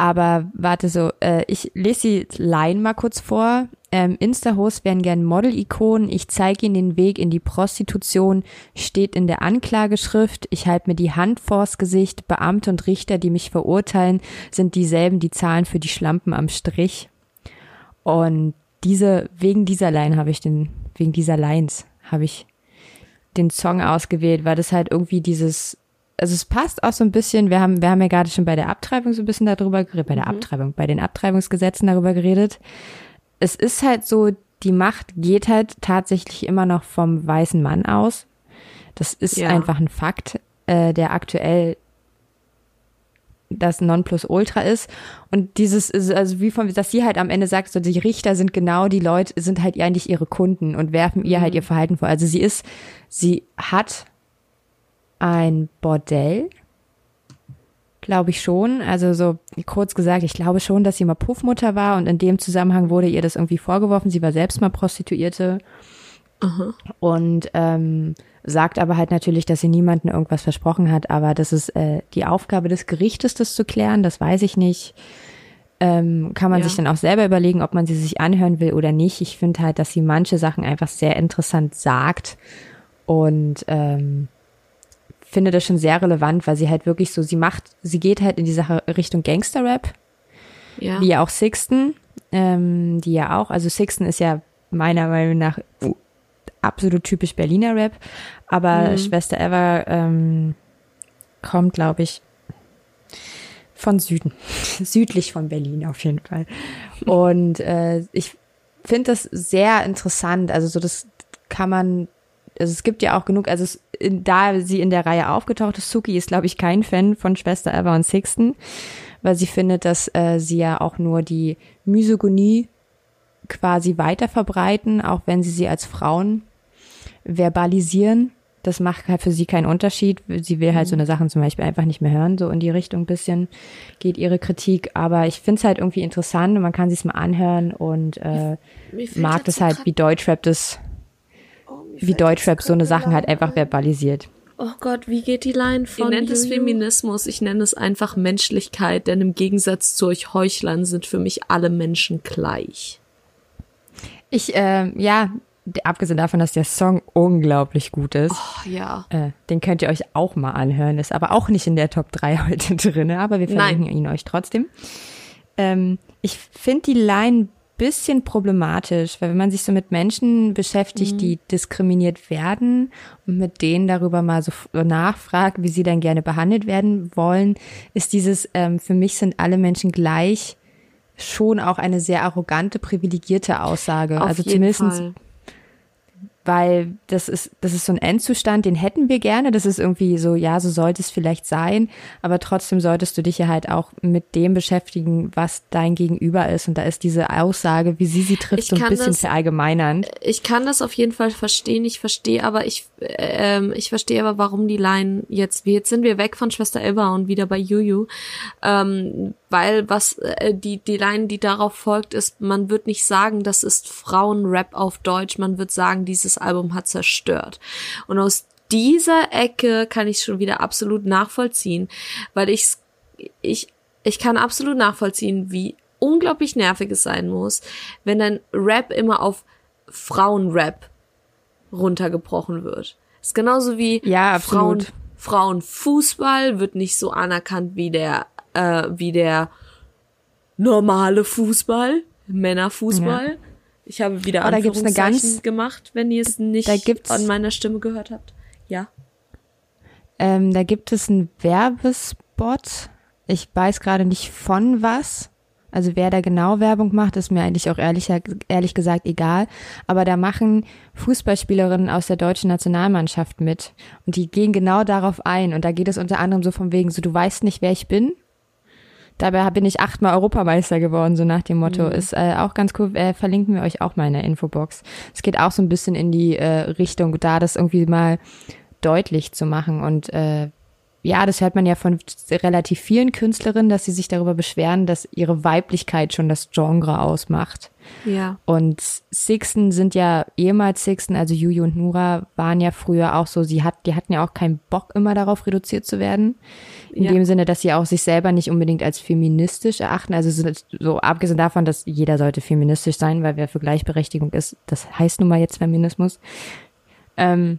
aber warte so, äh, ich lese die Line mal kurz vor. Ähm, Insta-Hosts wären gern Model-Ikonen. Ich zeige ihnen den Weg in die Prostitution. Steht in der Anklageschrift. Ich halte mir die Hand vors Gesicht. Beamte und Richter, die mich verurteilen, sind dieselben, die zahlen für die Schlampen am Strich. Und diese, wegen dieser Line habe ich den, wegen dieser Lines habe ich den Song ausgewählt, weil das halt irgendwie dieses also es passt auch so ein bisschen, wir haben, wir haben ja gerade schon bei der Abtreibung so ein bisschen darüber geredet, bei der mhm. Abtreibung, bei den Abtreibungsgesetzen darüber geredet. Es ist halt so, die Macht geht halt tatsächlich immer noch vom weißen Mann aus. Das ist ja. einfach ein Fakt, äh, der aktuell das Nonplusultra ist. Und dieses ist also wie von, dass sie halt am Ende sagt, so die Richter sind genau die Leute, sind halt eigentlich ihre Kunden und werfen ihr halt mhm. halt ihr Verhalten vor. Also sie ist, sie hat ein Bordell. Glaube ich schon. Also so kurz gesagt, ich glaube schon, dass sie mal Puffmutter war und in dem Zusammenhang wurde ihr das irgendwie vorgeworfen. Sie war selbst mal Prostituierte. Aha. Und ähm, sagt aber halt natürlich, dass sie niemandem irgendwas versprochen hat, aber das ist äh, die Aufgabe des Gerichtes, das zu klären, das weiß ich nicht. Ähm, kann man ja. sich dann auch selber überlegen, ob man sie sich anhören will oder nicht. Ich finde halt, dass sie manche Sachen einfach sehr interessant sagt und ähm, finde das schon sehr relevant, weil sie halt wirklich so, sie macht, sie geht halt in die Sache Richtung Gangster-Rap. Ja. Wie ja auch Sixten, ähm, die ja auch, also Sixten ist ja meiner Meinung nach absolut typisch Berliner Rap, aber mhm. Schwester Eva ähm, kommt, glaube ich, von Süden, südlich von Berlin auf jeden Fall. Und äh, ich finde das sehr interessant. Also so das kann man also es gibt ja auch genug, also es, in, da sie in der Reihe aufgetaucht ist, Suki ist, glaube ich, kein Fan von Schwester Eva und Sixten, weil sie findet, dass äh, sie ja auch nur die Misogonie quasi weiter verbreiten, auch wenn sie sie als Frauen verbalisieren. Das macht halt für sie keinen Unterschied. Sie will halt so eine Sachen zum Beispiel einfach nicht mehr hören. So in die Richtung bisschen geht ihre Kritik. Aber ich finde es halt irgendwie interessant und man kann sich mal anhören und äh, mag das halt, wie Deutschrap das wie Deutschrap so eine Sachen halt einfach verbalisiert. Oh Gott, wie geht die Line von? Ich nenne es Feminismus, ich nenne es einfach Menschlichkeit, denn im Gegensatz zu euch Heuchlern sind für mich alle Menschen gleich. Ich, äh, ja, abgesehen davon, dass der Song unglaublich gut ist. Oh, ja. Äh, den könnt ihr euch auch mal anhören. Ist aber auch nicht in der Top 3 heute drin, aber wir verlinken Nein. ihn euch trotzdem. Ähm, ich finde die Line bisschen problematisch, weil wenn man sich so mit Menschen beschäftigt, mhm. die diskriminiert werden und mit denen darüber mal so nachfragt, wie sie dann gerne behandelt werden wollen, ist dieses, ähm, für mich sind alle Menschen gleich schon auch eine sehr arrogante, privilegierte Aussage. Auf also zumindest Fall weil das ist, das ist so ein Endzustand, den hätten wir gerne. Das ist irgendwie so, ja, so sollte es vielleicht sein, aber trotzdem solltest du dich ja halt auch mit dem beschäftigen, was dein Gegenüber ist. Und da ist diese Aussage, wie sie sie trifft, so ein bisschen das, verallgemeinernd. Ich kann das auf jeden Fall verstehen. Ich verstehe aber, ich, ähm, ich verstehe aber, warum die Line jetzt, wie jetzt sind wir weg von Schwester Eva und wieder bei Juju, ähm, weil was äh, die die Line, die darauf folgt, ist, man wird nicht sagen, das ist Frauenrap auf Deutsch, man wird sagen, dieses Album hat zerstört. Und aus dieser Ecke kann ich schon wieder absolut nachvollziehen, weil ich ich ich kann absolut nachvollziehen, wie unglaublich nervig es sein muss, wenn dein Rap immer auf Frauenrap runtergebrochen wird. ist genauso wie ja, Frauen Frauenfußball wird nicht so anerkannt wie der äh, wie der normale Fußball, Männerfußball. Ja. Ich habe wieder oh, da gibt's eine ganz, gemacht, wenn ihr es nicht da gibt's, an meiner Stimme gehört habt. Ja. Ähm, da gibt es einen Werbespot. Ich weiß gerade nicht von was. Also wer da genau Werbung macht, ist mir eigentlich auch ehrlich, ehrlich gesagt egal. Aber da machen Fußballspielerinnen aus der deutschen Nationalmannschaft mit. Und die gehen genau darauf ein. Und da geht es unter anderem so von wegen, so du weißt nicht, wer ich bin. Dabei bin ich achtmal Europameister geworden, so nach dem Motto. Mhm. Ist äh, auch ganz cool, äh, verlinken wir euch auch mal in der Infobox. Es geht auch so ein bisschen in die äh, Richtung, da das irgendwie mal deutlich zu machen. Und äh, ja, das hört man ja von relativ vielen Künstlerinnen, dass sie sich darüber beschweren, dass ihre Weiblichkeit schon das Genre ausmacht. Ja. Und Sixten sind ja ehemals Sixten, also Juju und Nura waren ja früher auch so, sie hat, die hatten ja auch keinen Bock immer darauf reduziert zu werden. In ja. dem Sinne, dass sie auch sich selber nicht unbedingt als feministisch erachten. Also so, so abgesehen davon, dass jeder sollte feministisch sein, weil wer für Gleichberechtigung ist, das heißt nun mal jetzt Feminismus. Ähm,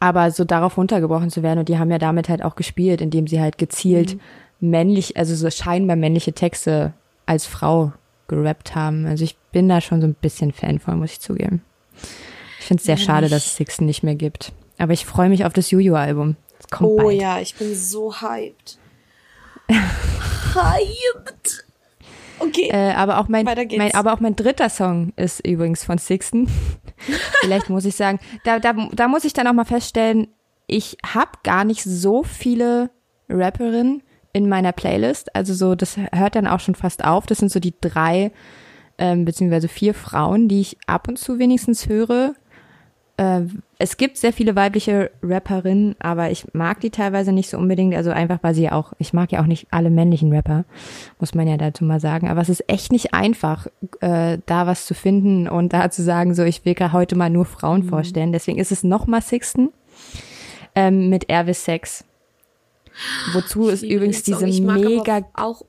aber so darauf runtergebrochen zu werden und die haben ja damit halt auch gespielt, indem sie halt gezielt mhm. männlich, also so scheinbar männliche Texte als Frau gerappt haben. Also ich bin da schon so ein bisschen Fan von, muss ich zugeben. Ich finde es sehr ja, schade, dass es Sixten nicht mehr gibt. Aber ich freue mich auf das Juju-Album. Oh bald. ja, ich bin so hyped. hyped. Okay. Äh, aber auch mein, mein, aber auch mein dritter Song ist übrigens von Sixten. Vielleicht muss ich sagen, da, da, da muss ich dann auch mal feststellen, ich habe gar nicht so viele Rapperinnen in meiner Playlist. Also so, das hört dann auch schon fast auf. Das sind so die drei ähm, beziehungsweise vier Frauen, die ich ab und zu wenigstens höre. Äh, es gibt sehr viele weibliche Rapperinnen, aber ich mag die teilweise nicht so unbedingt. Also einfach, weil sie ja auch, ich mag ja auch nicht alle männlichen Rapper, muss man ja dazu mal sagen. Aber es ist echt nicht einfach, äh, da was zu finden und da zu sagen, so ich will gar heute mal nur Frauen mhm. vorstellen. Deswegen ist es nochmal Sixten ähm, mit Ervis Sex. Wozu ist übrigens diese mega auch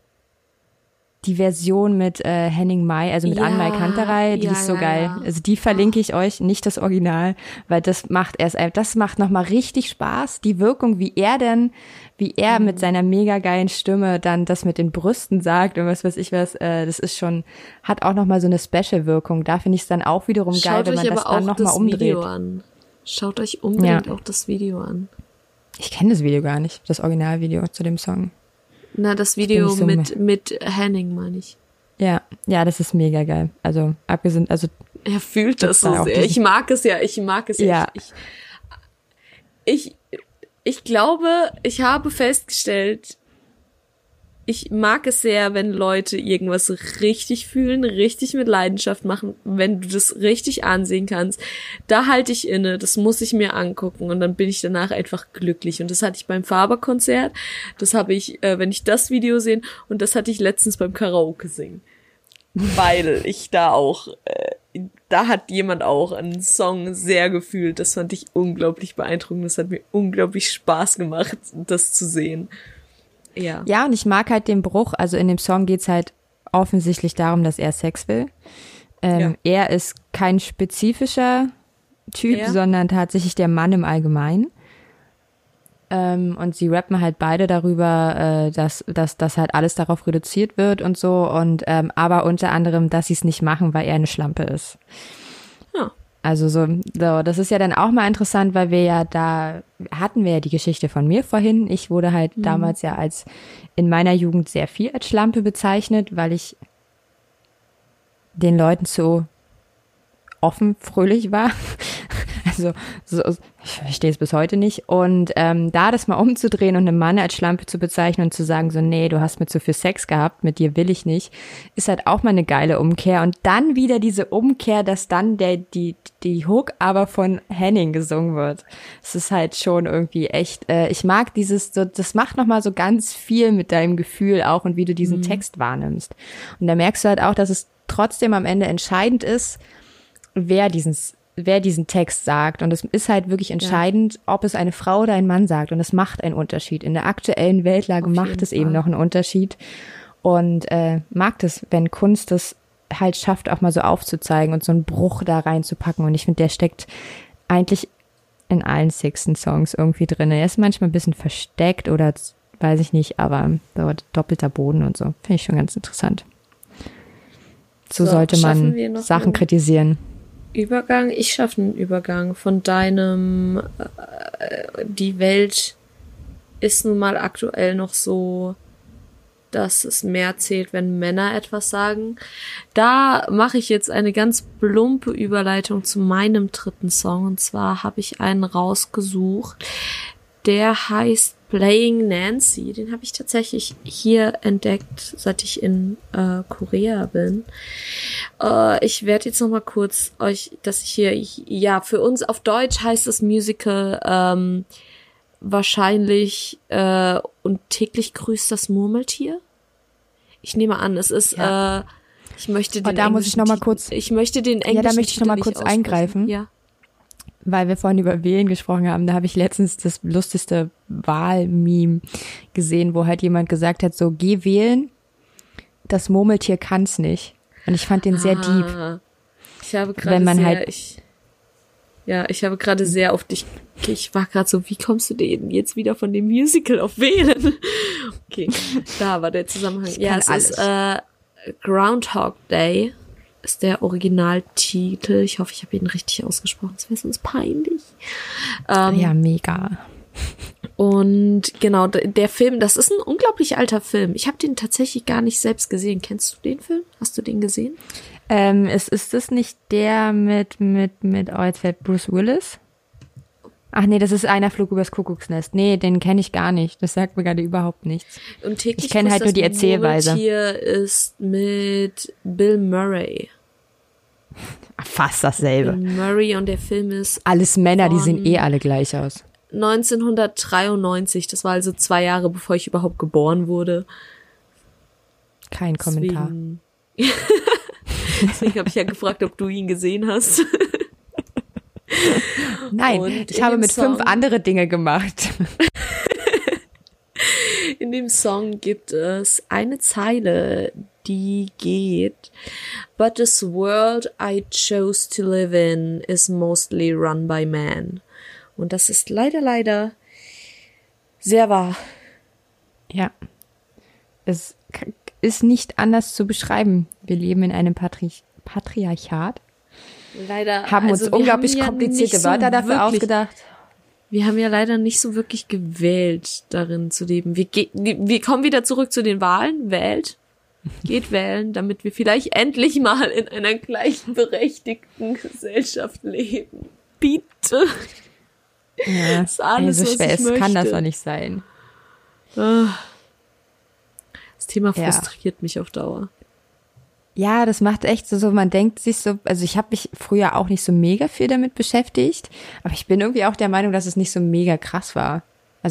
die Version mit äh, Henning Mai, also mit ja, Anmai Kanterei, die ja, ist so ja, geil. Also die verlinke ich euch, nicht das Original, weil das macht erst, das macht nochmal richtig Spaß. Die Wirkung, wie er denn, wie er mhm. mit seiner mega geilen Stimme dann das mit den Brüsten sagt und was weiß ich was, äh, das ist schon, hat auch nochmal so eine Special-Wirkung. Da finde ich es dann auch wiederum Schaut geil, wenn man das dann nochmal umdreht. Video an. Schaut euch unbedingt auch das Video an. Ich kenne das Video gar nicht, das Originalvideo zu dem Song. Na, das Video so mit, mit Henning, meine ich. Ja, ja, das ist mega geil. Also, abgesehen, also. Er fühlt das so sehr. Ich mag es ja, ich mag es ja. ja. Ich, ich, ich glaube, ich habe festgestellt, ich mag es sehr, wenn Leute irgendwas richtig fühlen, richtig mit Leidenschaft machen, wenn du das richtig ansehen kannst. Da halte ich inne, das muss ich mir angucken und dann bin ich danach einfach glücklich. Und das hatte ich beim Faber-Konzert, das habe ich, äh, wenn ich das Video sehe, und das hatte ich letztens beim Karaoke singen. Weil ich da auch, äh, da hat jemand auch einen Song sehr gefühlt. Das fand ich unglaublich beeindruckend. Das hat mir unglaublich Spaß gemacht, das zu sehen. Ja. Ja, und ich mag halt den Bruch. Also in dem Song geht's halt offensichtlich darum, dass er Sex will. Ähm, ja. Er ist kein spezifischer Typ, ja. sondern tatsächlich der Mann im Allgemeinen. Ähm, und sie rappen halt beide darüber, äh, dass, dass, dass halt alles darauf reduziert wird und so. Und ähm, aber unter anderem, dass sie es nicht machen, weil er eine Schlampe ist. Also so, so, das ist ja dann auch mal interessant, weil wir ja da hatten wir ja die Geschichte von mir vorhin. Ich wurde halt mhm. damals ja als in meiner Jugend sehr viel als Schlampe bezeichnet, weil ich den Leuten so offen fröhlich war. Also so, ich verstehe es bis heute nicht. Und ähm, da das mal umzudrehen und einen Mann als Schlampe zu bezeichnen und zu sagen, so, nee, du hast mir zu viel Sex gehabt, mit dir will ich nicht, ist halt auch mal eine geile Umkehr. Und dann wieder diese Umkehr, dass dann der, die, die Hook aber von Henning gesungen wird. Es ist halt schon irgendwie echt, äh, ich mag dieses, so, das macht nochmal so ganz viel mit deinem Gefühl auch und wie du diesen mhm. Text wahrnimmst. Und da merkst du halt auch, dass es trotzdem am Ende entscheidend ist, wer diesen wer diesen Text sagt. Und es ist halt wirklich entscheidend, ja. ob es eine Frau oder ein Mann sagt. Und es macht einen Unterschied. In der aktuellen Weltlage Auf macht es Fall. eben noch einen Unterschied. Und äh, mag es, wenn Kunst das halt schafft, auch mal so aufzuzeigen und so einen Bruch da reinzupacken. Und ich finde, der steckt eigentlich in allen Sixten-Songs irgendwie drin. Er ist manchmal ein bisschen versteckt oder weiß ich nicht, aber so doppelter Boden und so. Finde ich schon ganz interessant. So, so sollte man Sachen kritisieren. Übergang. Ich schaffe einen Übergang von deinem, äh, die Welt ist nun mal aktuell noch so dass es mehr zählt, wenn Männer etwas sagen. Da mache ich jetzt eine ganz plumpe Überleitung zu meinem dritten Song. Und zwar habe ich einen rausgesucht, der heißt Playing Nancy. Den habe ich tatsächlich hier entdeckt, seit ich in äh, Korea bin. Äh, ich werde jetzt noch mal kurz euch, dass ich hier, ja, für uns auf Deutsch heißt das Musical ähm, wahrscheinlich äh, und täglich grüßt das Murmeltier. Ich nehme an, es ist. Ja. Äh, ich möchte den. Oh, da muss ich noch mal kurz. Ich möchte den englischen. Ja, da möchte ich noch mal kurz eingreifen. Ja. Weil wir vorhin über Wählen gesprochen haben, da habe ich letztens das lustigste Wahlmeme gesehen, wo halt jemand gesagt hat, so geh wählen, das Murmeltier kann's nicht. Und ich fand den sehr ah, deep. Ich habe gerade sehr, halt ich, ja, ich habe gerade sehr auf dich, ich war gerade so, wie kommst du denn jetzt wieder von dem Musical auf Wählen? Okay, da war der Zusammenhang. Ja, es alles. ist äh, Groundhog Day ist der Originaltitel. Ich hoffe, ich habe ihn richtig ausgesprochen. Das wäre sonst peinlich. Ähm, ja, mega. Und genau, der Film, das ist ein unglaublich alter Film. Ich habe den tatsächlich gar nicht selbst gesehen. Kennst du den Film? Hast du den gesehen? Ähm, ist, ist das nicht der mit, mit, mit, oh, jetzt fällt Bruce Willis? Ach nee, das ist einer Flug übers Kuckucksnest. Nee, den kenne ich gar nicht. Das sagt mir gerade überhaupt nichts. Und täglich ich kenne halt nur die Erzählweise. Hier ist mit Bill Murray. Fast dasselbe. Murray und der Film ist. Alles Männer, die sehen eh alle gleich aus. 1993, das war also zwei Jahre bevor ich überhaupt geboren wurde. Kein Kommentar. Deswegen, Deswegen habe ich ja gefragt, ob du ihn gesehen hast. Nein, und ich habe mit Song, fünf andere Dinge gemacht. in dem Song gibt es eine Zeile, die geht, But this world I chose to live in is mostly run by men. Und das ist leider, leider sehr wahr. Ja. Es ist nicht anders zu beschreiben. Wir leben in einem Patri Patriarchat. Leider. Haben also uns unglaublich haben ja komplizierte Wörter dafür wirklich, ausgedacht. Wir haben ja leider nicht so wirklich gewählt, darin zu leben. Wir, wir kommen wieder zurück zu den Wahlen. Wählt. Geht wählen, damit wir vielleicht endlich mal in einer gleichberechtigten Gesellschaft leben. Bitte. Ja, das ist alles, ey, so schwer, es kann das doch nicht sein. Ah. Das Thema frustriert ja. mich auf Dauer. Ja, das macht echt so, so man denkt sich so, also ich habe mich früher auch nicht so mega viel damit beschäftigt, aber ich bin irgendwie auch der Meinung, dass es nicht so mega krass war.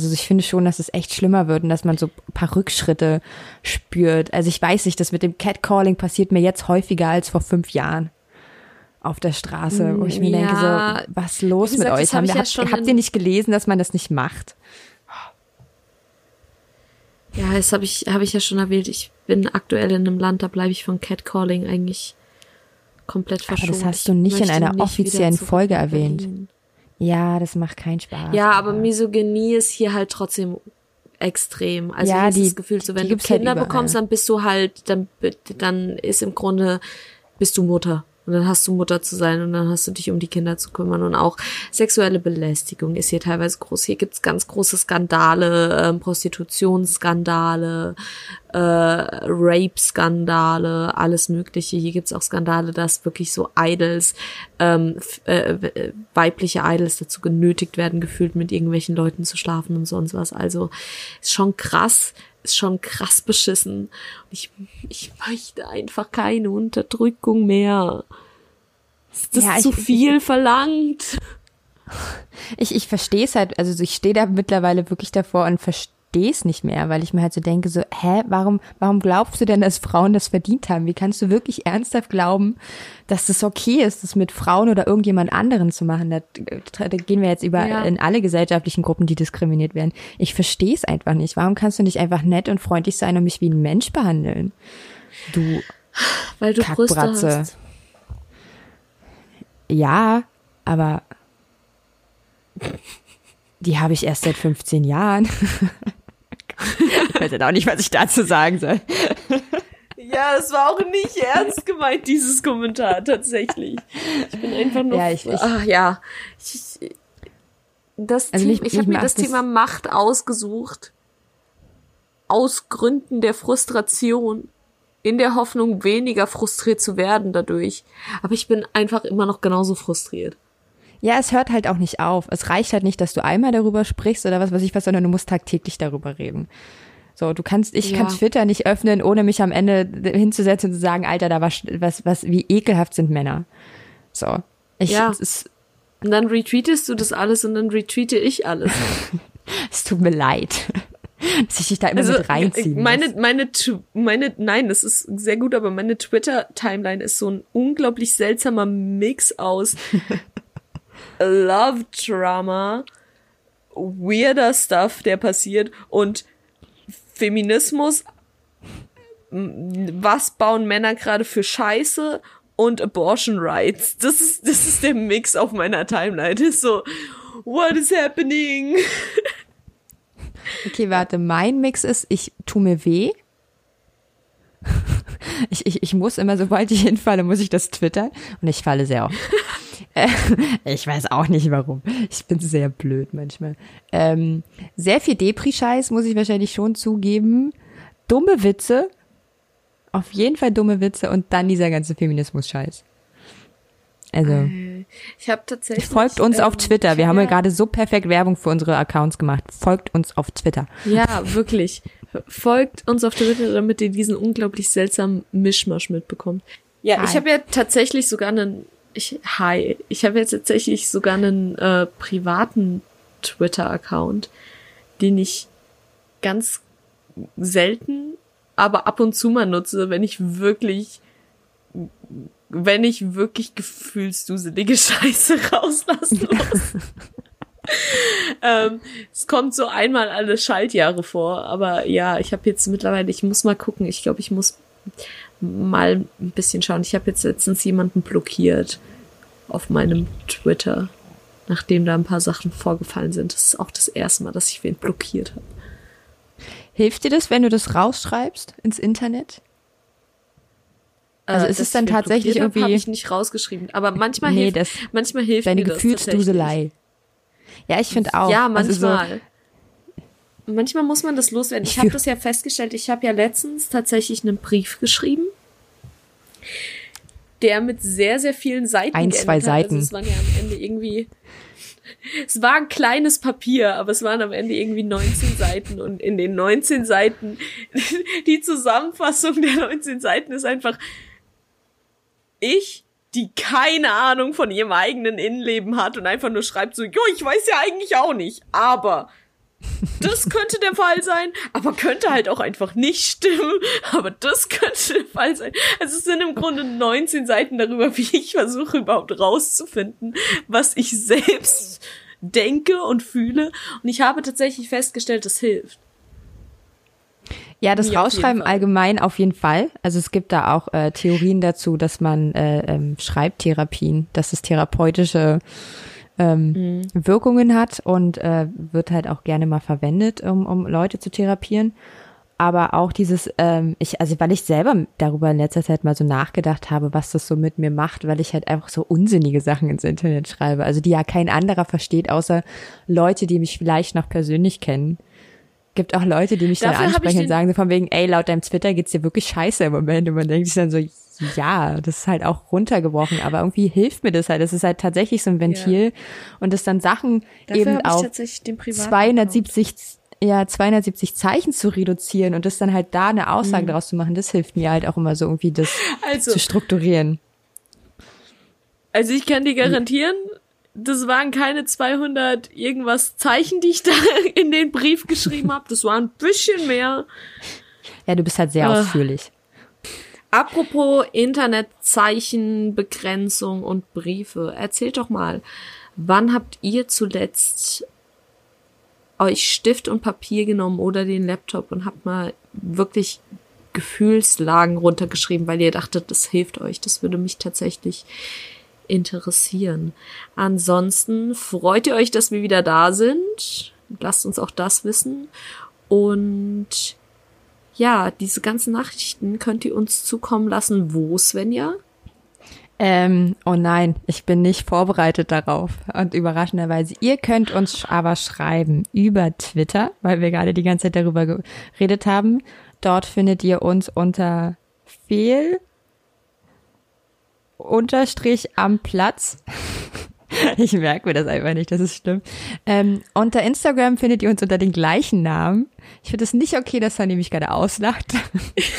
Also ich finde schon, dass es echt schlimmer wird und dass man so ein paar Rückschritte spürt. Also ich weiß nicht, das mit dem Catcalling passiert mir jetzt häufiger als vor fünf Jahren auf der Straße, wo ich mir ja, denke so, was los gesagt, mit euch? Haben, hab, ja habt ihr nicht gelesen, dass man das nicht macht? Ja, das habe ich, hab ich ja schon erwähnt. Ich bin aktuell in einem Land, da bleibe ich von Catcalling eigentlich komplett verschont. Aber das hast du nicht in einer offiziellen Folge erwähnt. Ja, das macht keinen Spaß. Ja, aber Misogynie ist hier halt trotzdem extrem. Also ja, die, das Gefühl, so wenn du Kinder halt bekommst, dann bist du halt, dann, dann ist im Grunde, bist du Mutter. Und dann hast du Mutter zu sein und dann hast du dich um die Kinder zu kümmern. Und auch sexuelle Belästigung ist hier teilweise groß. Hier gibt's ganz große Skandale, äh, Prostitutionsskandale, äh, Rape-Skandale, alles Mögliche. Hier gibt's auch Skandale, dass wirklich so Idols, ähm, äh, weibliche Idols dazu genötigt werden, gefühlt mit irgendwelchen Leuten zu schlafen und sonst was. Also ist schon krass ist schon krass beschissen. Ich, ich möchte einfach keine Unterdrückung mehr. Ist das ja, zu ich, viel ich, verlangt? Ich, ich verstehe es halt, also ich stehe da mittlerweile wirklich davor und verstehe es nicht mehr, weil ich mir halt so denke, so, hä, warum, warum glaubst du denn, dass Frauen das verdient haben? Wie kannst du wirklich ernsthaft glauben, dass das okay ist, das mit Frauen oder irgendjemand anderen zu machen? Da, da gehen wir jetzt über ja. in alle gesellschaftlichen Gruppen, die diskriminiert werden. Ich verstehe es einfach nicht. Warum kannst du nicht einfach nett und freundlich sein und mich wie ein Mensch behandeln? Du Weil du Brüste hast. Ja, aber die habe ich erst seit 15 Jahren. ich weiß ja auch nicht, was ich dazu sagen soll. Ja, das war auch nicht ernst gemeint, dieses Kommentar, tatsächlich. Ich bin einfach nur. Ja, ich, ich, ach, ja. Ich, das also Thema, ich, ich habe mir das Thema Macht ausgesucht. aus Gründen der Frustration in der Hoffnung, weniger frustriert zu werden dadurch. Aber ich bin einfach immer noch genauso frustriert. Ja, es hört halt auch nicht auf. Es reicht halt nicht, dass du einmal darüber sprichst oder was weiß ich was, sondern du musst tagtäglich darüber reden. So, du kannst, ich ja. kann Twitter nicht öffnen, ohne mich am Ende hinzusetzen und zu sagen, Alter, da war was, was, wie ekelhaft sind Männer. So. Ich, ja. Es, und dann retweetest du das alles und dann retweete ich alles. es tut mir leid. dass ich dich da immer also, mit reinziehen meine, meine, meine, nein, das ist sehr gut, aber meine Twitter-Timeline ist so ein unglaublich seltsamer Mix aus Love Drama, weirder Stuff, der passiert und Feminismus, was bauen Männer gerade für Scheiße und Abortion Rights. Das ist, das ist der Mix auf meiner Timeline. Das ist so, what is happening? Okay, warte, mein Mix ist, ich tu mir weh. Ich, ich, ich muss immer, sobald ich hinfalle, muss ich das twittern. Und ich falle sehr oft. Ich weiß auch nicht warum. Ich bin sehr blöd manchmal. Ähm, sehr viel Depri-Scheiß muss ich wahrscheinlich schon zugeben. Dumme Witze. Auf jeden Fall dumme Witze und dann dieser ganze Feminismus-Scheiß. Also. Äh, ich habe tatsächlich. Folgt uns ähm, auf Twitter. Wir haben ja gerade so perfekt Werbung für unsere Accounts gemacht. Folgt uns auf Twitter. Ja, wirklich. Folgt uns auf Twitter, damit ihr diesen unglaublich seltsamen Mischmasch mitbekommt. Ja, Hi. ich habe ja tatsächlich sogar einen. Ich, hi, ich habe jetzt tatsächlich sogar einen äh, privaten Twitter-Account, den ich ganz selten, aber ab und zu mal nutze, wenn ich wirklich wenn ich wirklich gefühlsduselige Scheiße rauslassen muss. ähm, es kommt so einmal alle Schaltjahre vor, aber ja, ich habe jetzt mittlerweile, ich muss mal gucken, ich glaube, ich muss mal ein bisschen schauen. Ich habe jetzt letztens jemanden blockiert auf meinem Twitter, nachdem da ein paar Sachen vorgefallen sind. Das ist auch das erste Mal, dass ich wen blockiert habe. Hilft dir das, wenn du das rausschreibst ins Internet? Also äh, ist es dann tatsächlich irgendwie. Habe ich nicht rausgeschrieben, aber manchmal nee, hilft, das, manchmal hilft deine mir Gefühlsduselei. Ja, ich finde auch. Ja, manchmal. Also so, manchmal muss man das loswerden. Ich habe das ja festgestellt. Ich habe ja letztens tatsächlich einen Brief geschrieben, der mit sehr sehr vielen Seiten ein zwei also Seiten. Also es waren ja am Ende irgendwie es war ein kleines Papier, aber es waren am Ende irgendwie 19 Seiten und in den 19 Seiten, die Zusammenfassung der 19 Seiten ist einfach, ich, die keine Ahnung von ihrem eigenen Innenleben hat und einfach nur schreibt so, jo, ich weiß ja eigentlich auch nicht, aber das könnte der Fall sein, aber könnte halt auch einfach nicht stimmen, aber das könnte der Fall sein. Also es sind im Grunde 19 Seiten darüber, wie ich versuche überhaupt rauszufinden, was ich selbst denke und fühle und ich habe tatsächlich festgestellt, das hilft. Ja, das Mir Rausschreiben auf allgemein auf jeden Fall. Also es gibt da auch äh, Theorien dazu, dass man äh, ähm, Schreibtherapien, dass es therapeutische ähm, mhm. Wirkungen hat und äh, wird halt auch gerne mal verwendet, um, um Leute zu therapieren. Aber auch dieses, ähm, ich, also weil ich selber darüber in letzter Zeit mal so nachgedacht habe, was das so mit mir macht, weil ich halt einfach so unsinnige Sachen ins Internet schreibe. Also die ja kein anderer versteht, außer Leute, die mich vielleicht noch persönlich kennen gibt auch Leute, die mich Dafür dann ansprechen und sagen so von wegen, ey, laut deinem Twitter geht's dir wirklich scheiße im Moment. Und man denkt sich dann so, ja, das ist halt auch runtergebrochen, aber irgendwie hilft mir das halt. Das ist halt tatsächlich so ein Ventil ja. und das dann Sachen Dafür eben auf 270 ja, 270 Zeichen zu reduzieren und das dann halt da eine Aussage mhm. daraus zu machen, das hilft mir halt auch immer so irgendwie das also, zu strukturieren. Also ich kann dir garantieren, das waren keine 200 irgendwas Zeichen, die ich da in den Brief geschrieben habe. Das war ein bisschen mehr. Ja, du bist halt sehr äh. ausführlich. Apropos Internetzeichen, Begrenzung und Briefe. Erzählt doch mal, wann habt ihr zuletzt euch Stift und Papier genommen oder den Laptop und habt mal wirklich Gefühlslagen runtergeschrieben, weil ihr dachtet, das hilft euch. Das würde mich tatsächlich interessieren. Ansonsten freut ihr euch, dass wir wieder da sind. Lasst uns auch das wissen. Und ja, diese ganzen Nachrichten könnt ihr uns zukommen lassen. Wo, Svenja? Ähm, oh nein, ich bin nicht vorbereitet darauf. Und überraschenderweise, ihr könnt uns aber schreiben über Twitter, weil wir gerade die ganze Zeit darüber geredet haben. Dort findet ihr uns unter Fehl unterstrich am Platz. Ich merke mir das einfach nicht, das ist schlimm. Ähm, unter Instagram findet ihr uns unter den gleichen Namen. Ich finde es nicht okay, dass er nämlich gerade auslacht.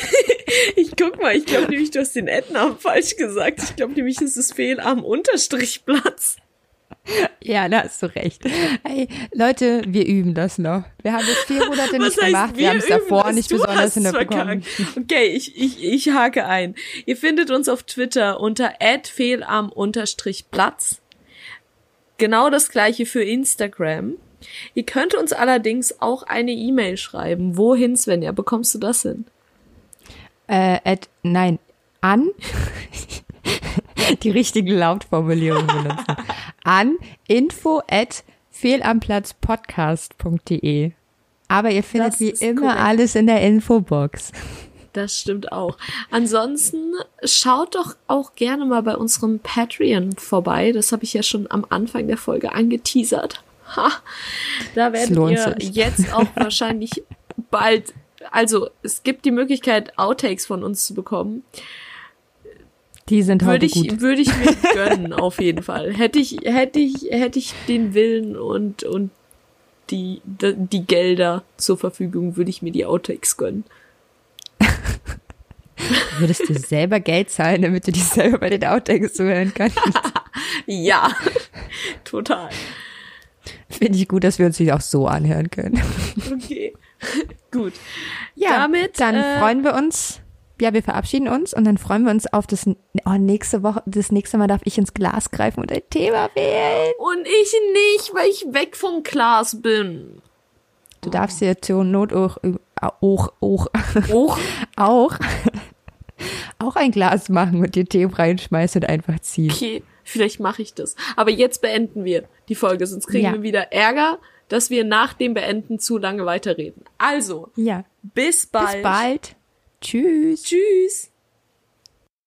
ich guck mal, ich glaube nämlich, du hast den Ad-Namen falsch gesagt. Ich glaube nämlich, es ist Fehl am Unterstrichplatz. Ja, da hast du recht. Hey, Leute, wir üben das noch. Wir haben es vier Monate nicht gemacht. Wir, wir haben es davor nicht besonders hinbekommen. Okay, ich, ich, ich hake ein. Ihr findet uns auf Twitter unter @fehlam_platz. Genau das gleiche für Instagram. Ihr könnt uns allerdings auch eine E-Mail schreiben. Wohin, Svenja? Bekommst du das hin? Äh, at, nein, an. Die richtige Lautformulierung benutzen. An info at fehlamplatz.podcast.de. Aber ihr findet das wie immer korrekt. alles in der Infobox. Das stimmt auch. Ansonsten schaut doch auch gerne mal bei unserem Patreon vorbei. Das habe ich ja schon am Anfang der Folge angeteasert. Ha, da werdet ihr sich. jetzt auch wahrscheinlich bald. Also es gibt die Möglichkeit, Outtakes von uns zu bekommen. Die sind heute würde ich, gut. Würde ich mir gönnen, auf jeden Fall. Hätte ich, hätte ich, hätte ich den Willen und, und die, die Gelder zur Verfügung, würde ich mir die Outtakes gönnen. Würdest du selber Geld zahlen, damit du dich selber bei den Outtakes zuhören kannst? ja, total. Finde ich gut, dass wir uns die auch so anhören können. Okay, gut. Ja, damit dann äh, freuen wir uns. Ja, wir verabschieden uns und dann freuen wir uns auf das oh, nächste Woche. Das nächste Mal darf ich ins Glas greifen und ein Thema wählen. Und ich nicht, weil ich weg vom Glas bin. Du darfst dir zur Not auch, auch, auch, auch, auch, auch ein Glas machen und dir Tee reinschmeißen und einfach ziehen. Okay, vielleicht mache ich das. Aber jetzt beenden wir die Folge, sonst kriegen ja. wir wieder Ärger, dass wir nach dem Beenden zu lange weiterreden. Also, ja. bis bald. Bis bald. Tschüss. Tschüss.